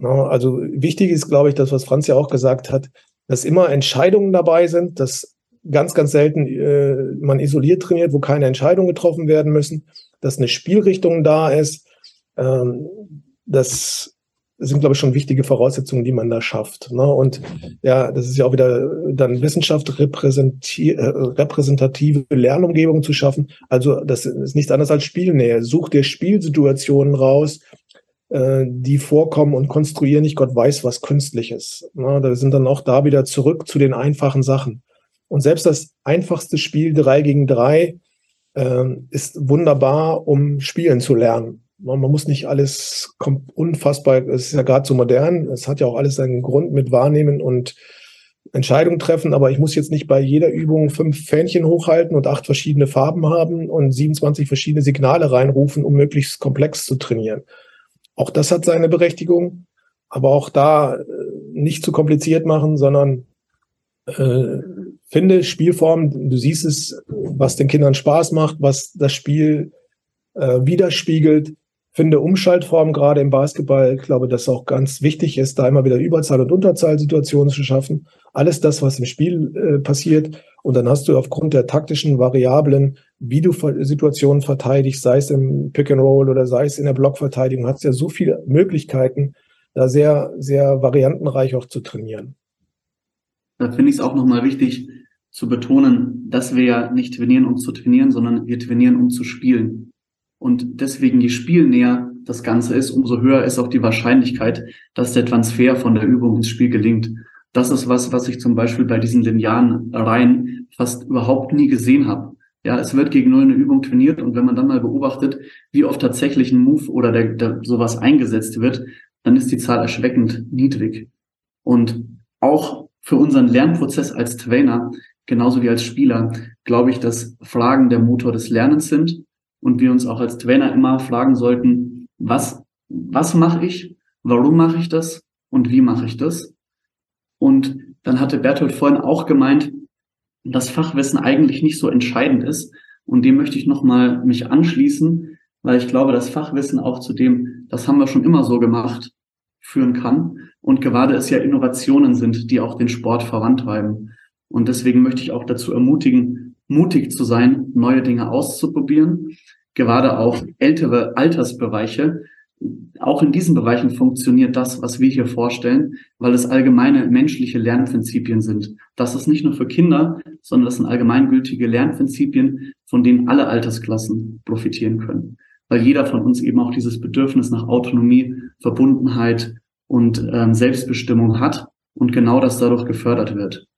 Also wichtig ist, glaube ich, das, was Franz ja auch gesagt hat, dass immer Entscheidungen dabei sind, dass ganz, ganz selten äh, man isoliert trainiert, wo keine Entscheidungen getroffen werden müssen, dass eine Spielrichtung da ist, ähm, das sind, glaube ich, schon wichtige Voraussetzungen, die man da schafft. Ne? Und ja, das ist ja auch wieder dann Wissenschaft, äh, repräsentative Lernumgebung zu schaffen. Also das ist nichts anderes als Spielnähe. Such dir Spielsituationen raus, äh, die vorkommen und konstruieren nicht Gott weiß was Künstliches. Ne? Da sind dann auch da wieder zurück zu den einfachen Sachen. Und selbst das einfachste Spiel drei gegen drei äh, ist wunderbar, um spielen zu lernen man, man muss nicht alles unfassbar, es ist ja gerade so modern, es hat ja auch alles seinen Grund mit Wahrnehmen und Entscheidungen treffen, aber ich muss jetzt nicht bei jeder Übung fünf Fähnchen hochhalten und acht verschiedene Farben haben und 27 verschiedene Signale reinrufen, um möglichst komplex zu trainieren. Auch das hat seine Berechtigung, aber auch da äh, nicht zu kompliziert machen, sondern äh, finde Spielformen, du siehst es, was den Kindern Spaß macht, was das Spiel äh, widerspiegelt finde Umschaltformen gerade im Basketball, ich glaube, dass auch ganz wichtig ist, da immer wieder Überzahl- und Unterzahlsituationen zu schaffen. Alles das, was im Spiel äh, passiert. Und dann hast du aufgrund der taktischen Variablen, wie du Situationen verteidigst, sei es im Pick and Roll oder sei es in der Blockverteidigung, hast ja so viele Möglichkeiten, da sehr, sehr variantenreich auch zu trainieren. Da finde ich es auch nochmal wichtig zu betonen, dass wir ja nicht trainieren, um zu trainieren, sondern wir trainieren, um zu spielen. Und deswegen, je spielnäher das Ganze ist, umso höher ist auch die Wahrscheinlichkeit, dass der Transfer von der Übung ins Spiel gelingt. Das ist was, was ich zum Beispiel bei diesen linearen Reihen fast überhaupt nie gesehen habe. Ja, es wird gegen null eine Übung trainiert und wenn man dann mal beobachtet, wie oft tatsächlich ein Move oder der, der sowas eingesetzt wird, dann ist die Zahl erschreckend niedrig. Und auch für unseren Lernprozess als Trainer, genauso wie als Spieler, glaube ich, dass Fragen der Motor des Lernens sind und wir uns auch als Trainer immer fragen sollten, was, was mache ich, warum mache ich das und wie mache ich das? Und dann hatte Bertolt vorhin auch gemeint, dass Fachwissen eigentlich nicht so entscheidend ist. Und dem möchte ich nochmal mich anschließen, weil ich glaube, dass Fachwissen auch zu dem, das haben wir schon immer so gemacht, führen kann. Und gerade es ja Innovationen sind, die auch den Sport vorantreiben. Und deswegen möchte ich auch dazu ermutigen, mutig zu sein, neue Dinge auszuprobieren. Gerade auch ältere Altersbereiche. Auch in diesen Bereichen funktioniert das, was wir hier vorstellen, weil es allgemeine menschliche Lernprinzipien sind. Das ist nicht nur für Kinder, sondern das sind allgemeingültige Lernprinzipien, von denen alle Altersklassen profitieren können. Weil jeder von uns eben auch dieses Bedürfnis nach Autonomie, Verbundenheit und ähm, Selbstbestimmung hat und genau das dadurch gefördert wird.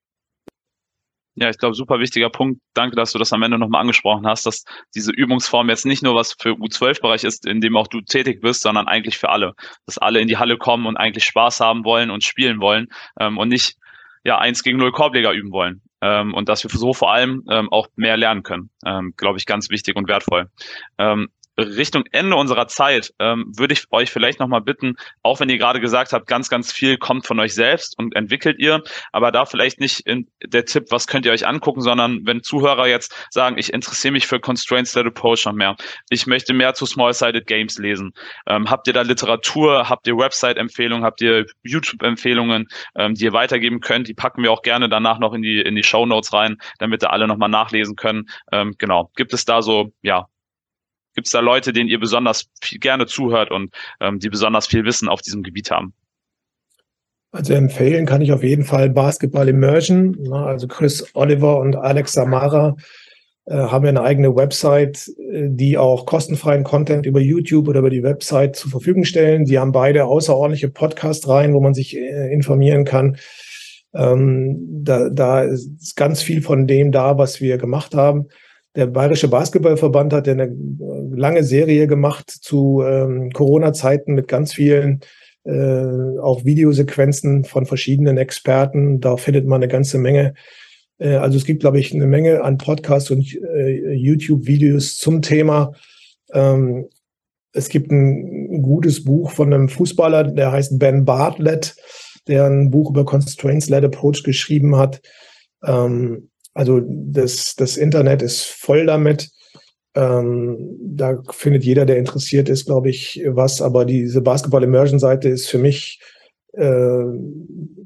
Ja, ich glaube, super wichtiger Punkt. Danke, dass du das am Ende nochmal angesprochen hast, dass diese Übungsform jetzt nicht nur was für U12-Bereich ist, in dem auch du tätig bist, sondern eigentlich für alle. Dass alle in die Halle kommen und eigentlich Spaß haben wollen und spielen wollen ähm, und nicht ja eins gegen null Korbleger üben wollen. Ähm, und dass wir so vor allem ähm, auch mehr lernen können. Ähm, glaube ich, ganz wichtig und wertvoll. Ähm, Richtung Ende unserer Zeit ähm, würde ich euch vielleicht nochmal bitten, auch wenn ihr gerade gesagt habt, ganz, ganz viel kommt von euch selbst und entwickelt ihr, aber da vielleicht nicht der Tipp, was könnt ihr euch angucken, sondern wenn Zuhörer jetzt sagen, ich interessiere mich für Constraints-Led Approach noch mehr, ich möchte mehr zu Small-Sided Games lesen, ähm, habt ihr da Literatur, habt ihr Website-Empfehlungen, habt ihr YouTube-Empfehlungen, ähm, die ihr weitergeben könnt, die packen wir auch gerne danach noch in die, in die Show Notes rein, damit da alle nochmal nachlesen können. Ähm, genau. Gibt es da so, ja, Gibt es da Leute, denen ihr besonders viel, gerne zuhört und ähm, die besonders viel Wissen auf diesem Gebiet haben? Also empfehlen kann ich auf jeden Fall Basketball Immersion. Also Chris Oliver und Alex Samara äh, haben ja eine eigene Website, äh, die auch kostenfreien Content über YouTube oder über die Website zur Verfügung stellen. Die haben beide außerordentliche Podcasts rein, wo man sich äh, informieren kann. Ähm, da, da ist ganz viel von dem da, was wir gemacht haben. Der Bayerische Basketballverband hat ja eine lange Serie gemacht zu ähm, Corona-Zeiten mit ganz vielen äh, auch Videosequenzen von verschiedenen Experten. Da findet man eine ganze Menge. Äh, also es gibt, glaube ich, eine Menge an Podcasts und äh, YouTube-Videos zum Thema. Ähm, es gibt ein, ein gutes Buch von einem Fußballer, der heißt Ben Bartlett, der ein Buch über Constraints-Led Approach geschrieben hat. Ähm, also das, das Internet ist voll damit. Ähm, da findet jeder, der interessiert ist, glaube ich, was. Aber diese Basketball-Immersion-Seite ist für mich äh,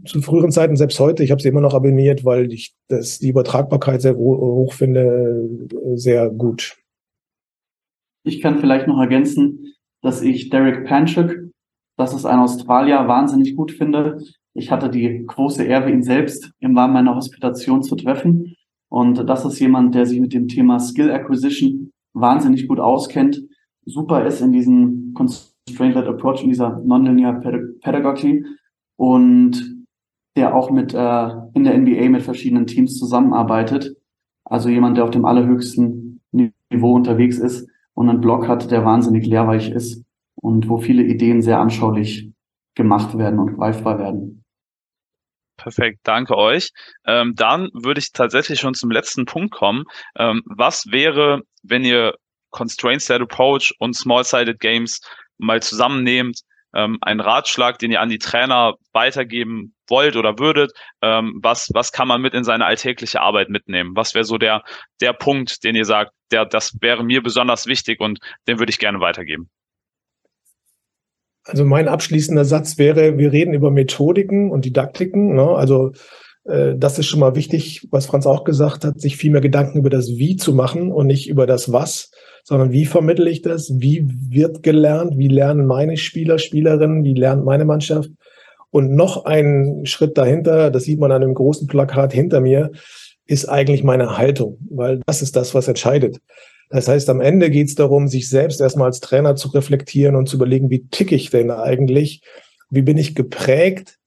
zu früheren Zeiten, selbst heute, ich habe sie immer noch abonniert, weil ich das, die Übertragbarkeit sehr hoch finde, sehr gut. Ich kann vielleicht noch ergänzen, dass ich Derek Panchuk, das ist ein Australier, wahnsinnig gut finde. Ich hatte die große Ehre, ihn selbst im Rahmen meiner Hospitation zu treffen. Und das ist jemand, der sich mit dem Thema Skill Acquisition wahnsinnig gut auskennt, super ist in diesem Constraint-led Approach, in dieser Nonlinear Pedagogy und der auch mit äh, in der NBA mit verschiedenen Teams zusammenarbeitet. Also jemand, der auf dem allerhöchsten Niveau unterwegs ist und einen Blog hat, der wahnsinnig lehrreich ist und wo viele Ideen sehr anschaulich gemacht werden und greifbar werden. Perfekt, danke euch. Ähm, dann würde ich tatsächlich schon zum letzten Punkt kommen. Ähm, was wäre, wenn ihr Constraint-Set Approach und Small-Sided Games mal zusammennehmt, ähm, ein Ratschlag, den ihr an die Trainer weitergeben wollt oder würdet, ähm, was, was kann man mit in seine alltägliche Arbeit mitnehmen? Was wäre so der, der Punkt, den ihr sagt, der, das wäre mir besonders wichtig und den würde ich gerne weitergeben? Also mein abschließender Satz wäre, wir reden über Methodiken und Didaktiken. Ne? Also äh, das ist schon mal wichtig, was Franz auch gesagt hat, sich viel mehr Gedanken über das Wie zu machen und nicht über das Was, sondern wie vermittle ich das? Wie wird gelernt? Wie lernen meine Spieler, Spielerinnen? Wie lernt meine Mannschaft? Und noch ein Schritt dahinter, das sieht man an einem großen Plakat hinter mir, ist eigentlich meine Haltung, weil das ist das, was entscheidet. Das heißt, am Ende geht es darum, sich selbst erstmal als Trainer zu reflektieren und zu überlegen, wie ticke ich denn eigentlich? Wie bin ich geprägt?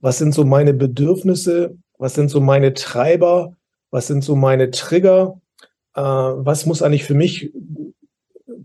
Was sind so meine Bedürfnisse? Was sind so meine Treiber? Was sind so meine Trigger? Äh, was muss eigentlich für mich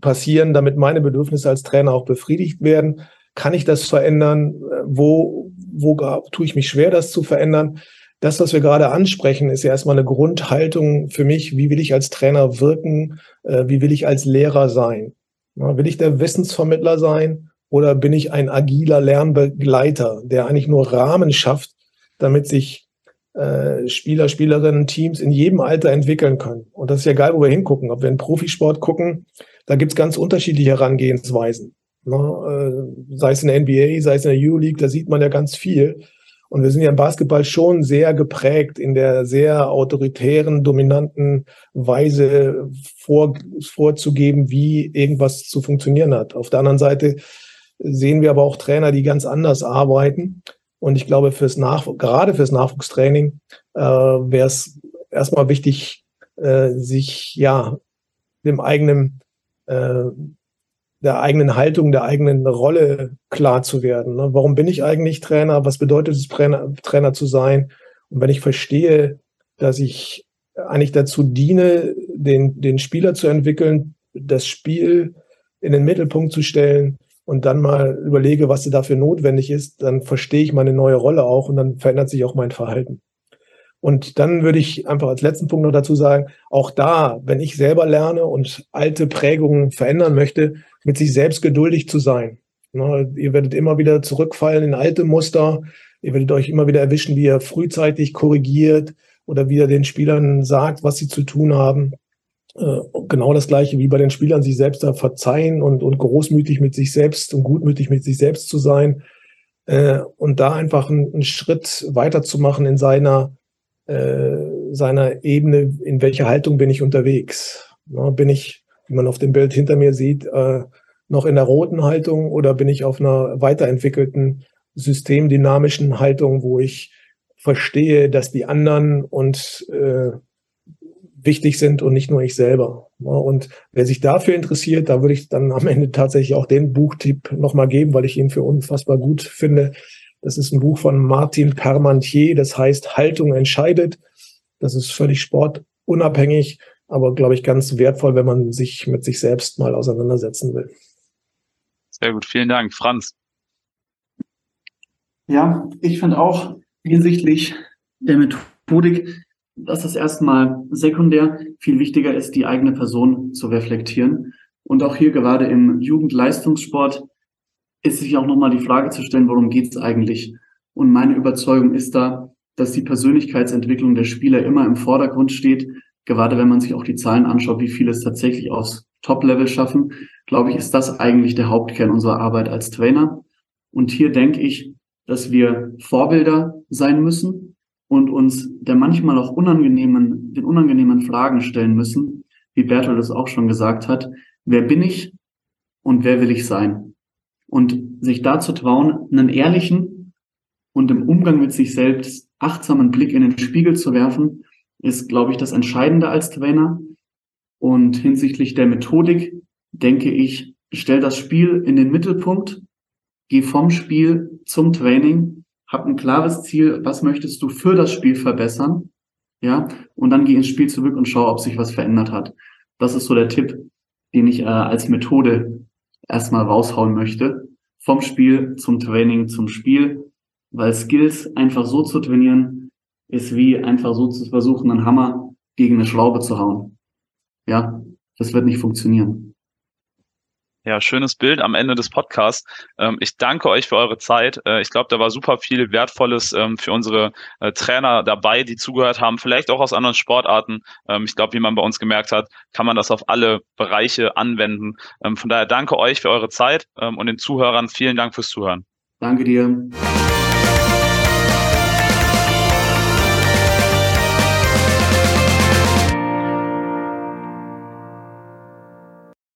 passieren, damit meine Bedürfnisse als Trainer auch befriedigt werden? Kann ich das verändern? Wo, wo tue ich mich schwer, das zu verändern? Das, was wir gerade ansprechen, ist ja erstmal eine Grundhaltung für mich. Wie will ich als Trainer wirken? Äh, wie will ich als Lehrer sein? will ich der Wissensvermittler sein oder bin ich ein agiler Lernbegleiter, der eigentlich nur Rahmen schafft, damit sich äh, Spieler, Spielerinnen, Teams in jedem Alter entwickeln können? Und das ist ja egal, wo wir hingucken. Ob wir in Profisport gucken, da gibt es ganz unterschiedliche Herangehensweisen. Äh, sei es in der NBA, sei es in der EU-League, da sieht man ja ganz viel. Und wir sind ja im Basketball schon sehr geprägt in der sehr autoritären, dominanten Weise vor, vorzugeben, wie irgendwas zu funktionieren hat. Auf der anderen Seite sehen wir aber auch Trainer, die ganz anders arbeiten. Und ich glaube, fürs Nach gerade fürs Nachwuchstraining äh, wäre es erstmal wichtig, äh, sich ja dem eigenen äh, der eigenen Haltung, der eigenen Rolle klar zu werden. Ne? Warum bin ich eigentlich Trainer? Was bedeutet es, Trainer, Trainer zu sein? Und wenn ich verstehe, dass ich eigentlich dazu diene, den, den Spieler zu entwickeln, das Spiel in den Mittelpunkt zu stellen und dann mal überlege, was dafür notwendig ist, dann verstehe ich meine neue Rolle auch und dann verändert sich auch mein Verhalten. Und dann würde ich einfach als letzten Punkt noch dazu sagen, auch da, wenn ich selber lerne und alte Prägungen verändern möchte, mit sich selbst geduldig zu sein. Ne, ihr werdet immer wieder zurückfallen in alte Muster. Ihr werdet euch immer wieder erwischen, wie ihr frühzeitig korrigiert oder wie ihr den Spielern sagt, was sie zu tun haben. Äh, genau das Gleiche wie bei den Spielern, sich selbst da verzeihen und, und großmütig mit sich selbst und gutmütig mit sich selbst zu sein. Äh, und da einfach einen, einen Schritt weiterzumachen in seiner äh, seiner Ebene, in welcher Haltung bin ich unterwegs. Ja, bin ich, wie man auf dem Bild hinter mir sieht, äh, noch in der roten Haltung oder bin ich auf einer weiterentwickelten systemdynamischen Haltung, wo ich verstehe, dass die anderen und äh, wichtig sind und nicht nur ich selber. Und wer sich dafür interessiert, da würde ich dann am Ende tatsächlich auch den Buchtipp nochmal geben, weil ich ihn für unfassbar gut finde. Das ist ein Buch von Martin Parmentier, das heißt Haltung entscheidet. Das ist völlig sportunabhängig, aber glaube ich ganz wertvoll, wenn man sich mit sich selbst mal auseinandersetzen will. Sehr gut, vielen Dank. Franz. Ja, ich finde auch hinsichtlich der Methodik, dass das erstmal sekundär viel wichtiger ist, die eigene Person zu reflektieren. Und auch hier gerade im Jugendleistungssport ist sich auch nochmal die Frage zu stellen, worum geht es eigentlich? Und meine Überzeugung ist da, dass die Persönlichkeitsentwicklung der Spieler immer im Vordergrund steht. Gerade wenn man sich auch die Zahlen anschaut, wie viele es tatsächlich aufs Top-Level schaffen, glaube ich, ist das eigentlich der Hauptkern unserer Arbeit als Trainer. Und hier denke ich, dass wir Vorbilder sein müssen und uns der manchmal auch unangenehmen, den unangenehmen Fragen stellen müssen, wie Bertolt es auch schon gesagt hat. Wer bin ich und wer will ich sein? Und sich dazu trauen, einen ehrlichen und im Umgang mit sich selbst achtsamen Blick in den Spiegel zu werfen, ist, glaube ich, das Entscheidende als Trainer. Und hinsichtlich der Methodik denke ich, stell das Spiel in den Mittelpunkt, geh vom Spiel zum Training, hab ein klares Ziel, was möchtest du für das Spiel verbessern, ja, und dann geh ins Spiel zurück und schau, ob sich was verändert hat. Das ist so der Tipp, den ich äh, als Methode erstmal raushauen möchte. Vom Spiel zum Training zum Spiel, weil Skills einfach so zu trainieren, ist wie einfach so zu versuchen, einen Hammer gegen eine Schraube zu hauen. Ja, das wird nicht funktionieren. Ja, schönes Bild am Ende des Podcasts. Ähm, ich danke euch für eure Zeit. Äh, ich glaube, da war super viel Wertvolles ähm, für unsere äh, Trainer dabei, die zugehört haben, vielleicht auch aus anderen Sportarten. Ähm, ich glaube, wie man bei uns gemerkt hat, kann man das auf alle Bereiche anwenden. Von daher danke euch für eure Zeit und den Zuhörern vielen Dank fürs Zuhören. Danke dir.